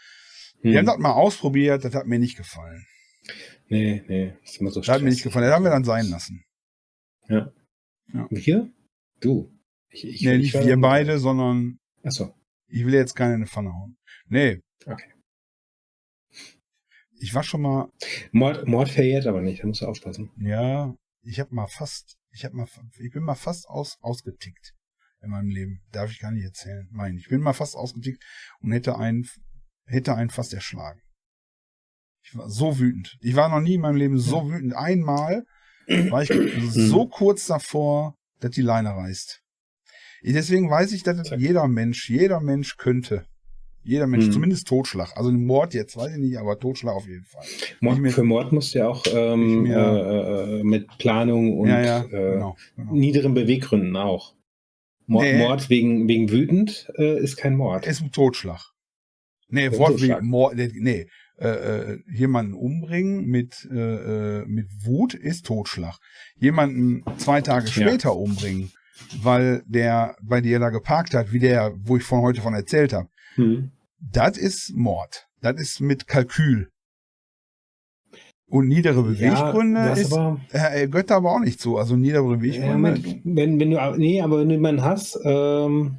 Wir Hm. haben das mal ausprobiert, das hat mir nicht gefallen. Nee, nee. Ist immer so Das hat mir nicht gefallen, das haben wir dann sein lassen. Wir? Du? Ich, ich, nee, ich nicht wir beide, sondern Achso. ich will jetzt keine in die Pfanne hauen. Nee. Okay. Ich war schon mal, Mord, Mord verjährt aber nicht, da musst du aufpassen. ja, ich habe mal fast, ich habe mal, ich bin mal fast aus, ausgetickt in meinem Leben. Darf ich gar nicht erzählen. Nein, ich bin mal fast ausgetickt und hätte einen, hätte einen fast erschlagen. Ich war so wütend. Ich war noch nie in meinem Leben so wütend. Einmal war ich so kurz davor, dass die Leine reißt. Deswegen weiß ich, dass das jeder Mensch, jeder Mensch könnte. Jeder Mensch, Mhm. zumindest Totschlag. Also Mord jetzt, weiß ich nicht, aber Totschlag auf jeden Fall. Mord, mir- für Mord musst du ja auch ähm, mir- äh, äh, mit Planung und ja, ja, äh, genau. genau. niederen Beweggründen auch. Mord, Nee. Mord wegen, wegen wütend äh, ist kein Mord. Ist ein Totschlag. Nee, Ja, Wort Totschlag. wie Mord, nee, äh, äh, jemanden umbringen mit, äh, mit Wut ist Totschlag. Jemanden zwei Tage Ja. später umbringen, weil der bei dir da geparkt hat, wie der, wo ich von heute von erzählt habe, Hm. Das ist Mord. Das ist mit Kalkül. Und niedere Beweggründe ja, ist, aber, äh, da aber auch nicht zu. Also niedere ja, Beweggründe, mit, wenn, wenn du, nee, aber wenn du jemanden hast, ähm,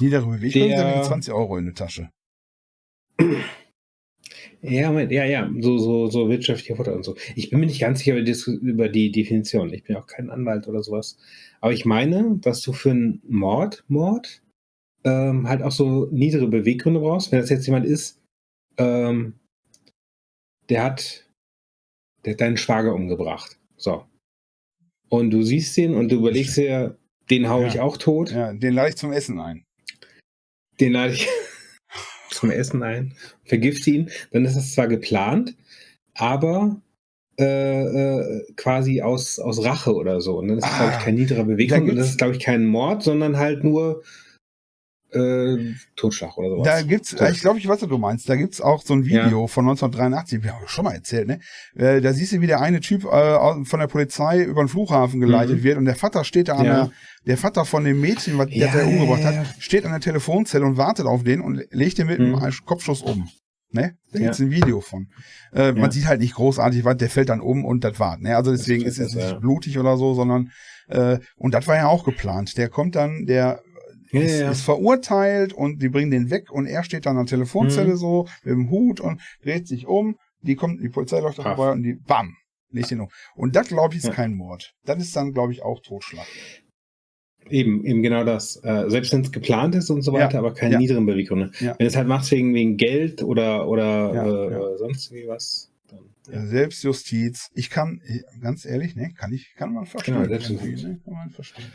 niedere Beweggründe der- sind 20 Euro in der Tasche. ja, ja, ja, so, so, so wirtschaftlicher Vorteil und so. Ich bin mir nicht ganz sicher über die, über die Definition. Ich bin auch kein Anwalt oder sowas. Aber ich meine, dass du für einen Mord, Mord, ähm, halt auch so niedere Beweggründe brauchst. Wenn das jetzt jemand ist, ähm, der hat, der hat deinen Schwager umgebracht. So. Und du siehst den und du überlegst dir, den hau Ja. ich auch tot. Ja, den lade ich zum Essen ein. den lade ich zum Essen ein, vergifte ihn, dann ist das zwar geplant, aber äh, äh, quasi aus, aus Rache oder so. Und dann ist das, Ah, glaube ich, kein niederer da Bewegung. Und das ist, glaube ich, kein Mord, sondern halt nur äh, Totschlag oder sowas. Da gibt's, So. ich glaube, ich weiß, was du meinst. Da gibt's auch so ein Video von 1983, wir haben schon mal erzählt, ne? Äh, da siehst du, wie der eine Typ äh, von der Polizei über den Flughafen geleitet Mhm. wird und der Vater steht da an Ja. der, der Vater von dem Mädchen, was Ja, der, ja, umgebracht ja, hat, steht an der Telefonzelle und wartet auf den und legt den mit Mhm. einem Kopfschuss um. Ne? Da Ja. gibt's ein Video von. Äh, Man Ja. sieht halt nicht großartig was, der fällt dann um und das war. Ne? Also deswegen Das ist es nicht ja. blutig oder so, sondern äh, und das war ja auch geplant. Der kommt dann, der ja, ist, ja. ist verurteilt und die bringen den weg und er steht dann an der Telefonzelle Mhm. so mit dem Hut und dreht sich um. Die kommt, die Polizei läuft da vorbei und die bam, legt den um. Und das glaube ich ist Ja. kein Mord. Das ist dann glaube ich auch Totschlag. Eben, eben genau das. Äh, selbst wenn es geplant ist und so Ja, weiter, aber keine ja. niederen Beweggründe. Ja. Wenn es halt machst wegen, wegen Geld oder, oder Ja, äh, ja. sonst wie was, dann ja. Selbstjustiz. Ich kann, ganz ehrlich, ne, kann ich, kann man verstehen. Genau, Selbstjustiz. ne? Kann man verstehen.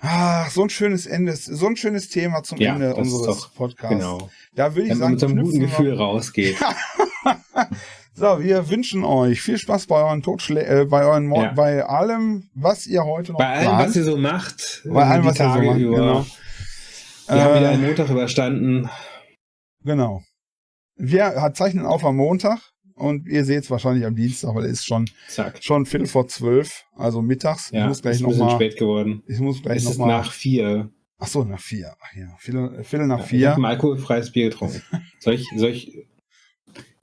Ach, so ein schönes Ende, so ein schönes Thema zum Ja, Ende unseres doch- Podcasts. Genau. Da würde ich Wenn sagen, mit so einem guten Gefühl rausgeht. So, wir wünschen euch viel Spaß bei euren Totschlä äh, bei euren Mord, Ja. bei allem, was ihr heute noch Bei allem, plant. was ihr so macht, Bei allem, die was ihr so Tage macht, über. genau. Wir haben wieder Äh, einen Montag überstanden. Genau. Wir hat- zeichnen auf am Montag und ihr seht es wahrscheinlich am Dienstag, weil es ist schon, Zack. schon Viertel vor zwölf, also mittags. Ja, ich muss gleich ist ein bisschen mal, spät geworden. ich muss gleich Es ist mal, nach vier. ach so, nach vier. Ach ja, Viertel, Viertel nach Ja, Ich vier. habe ein alkoholfreies Bier getrunken. Soll ich, soll ich,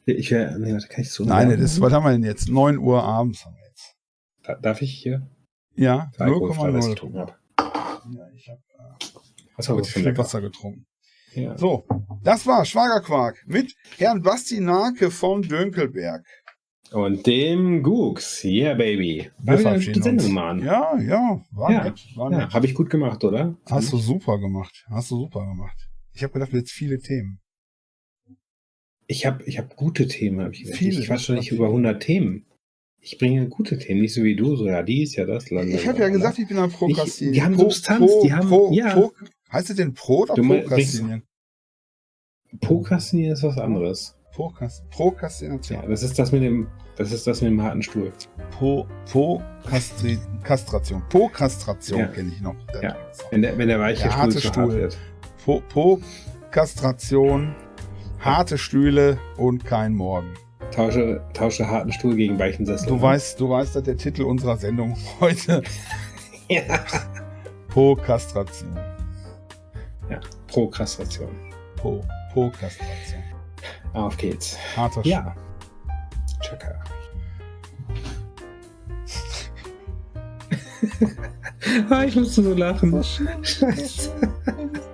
ich wär, nee, warte, kann ich so Nein, das, was haben wir denn jetzt? 9 Uhr abends haben wir jetzt. Da- Darf ich hier Ja, alkoholfrei was 0,0. getrunken habe? Ja, ich habe äh, viel lecker? Wasser getrunken. Ja. So, das war Schwagerquark mit Herrn Basti Nake von Dönkelberg. Und dem Gux. Yeah, baby. Wir gute Sendung. Mann. Ja, ja, war Ja, nett. War Ja, nett. habe ich gut gemacht, oder? Hast du super gemacht. Hast du super gemacht. Ich habe gedacht, jetzt viele Themen. Ich habe ich hab gute Themen. Hab ich. Viele, ich quatsche das nicht über viel. 100 Themen. Ich bringe gute Themen, nicht so wie du, so ja, dies, ja das. Ich habe ja gesagt, ich bin ein Prokrastinieren. Ich- die haben Substanz, die haben- Pro, ja. Pro, heißt es denn Pro oder Prokrastinieren? Prokrastinieren ist was anderes. Prokrast- Prokrastination. Ja, das ist das mit dem, das ist das mit dem harten Stuhl. Pro, Prokastri- Kastration. Prokastration Ja. kenne ich noch. Ja. Wenn der, wenn der weiche Der Stuhl harte zu hart Stuhl. wird. Pro, Prokastration, harte Stühle und kein Morgen. Tausche, tausche harten Stuhl gegen weichen Sessel. Du weißt, du weißt, dass der Titel unserer Sendung heute Ja. Prokastration. Prokrastation. Pro, Prokastration. Auf geht's. Harter Ja. Chaka. ah, ich musste so lachen. Scheiße.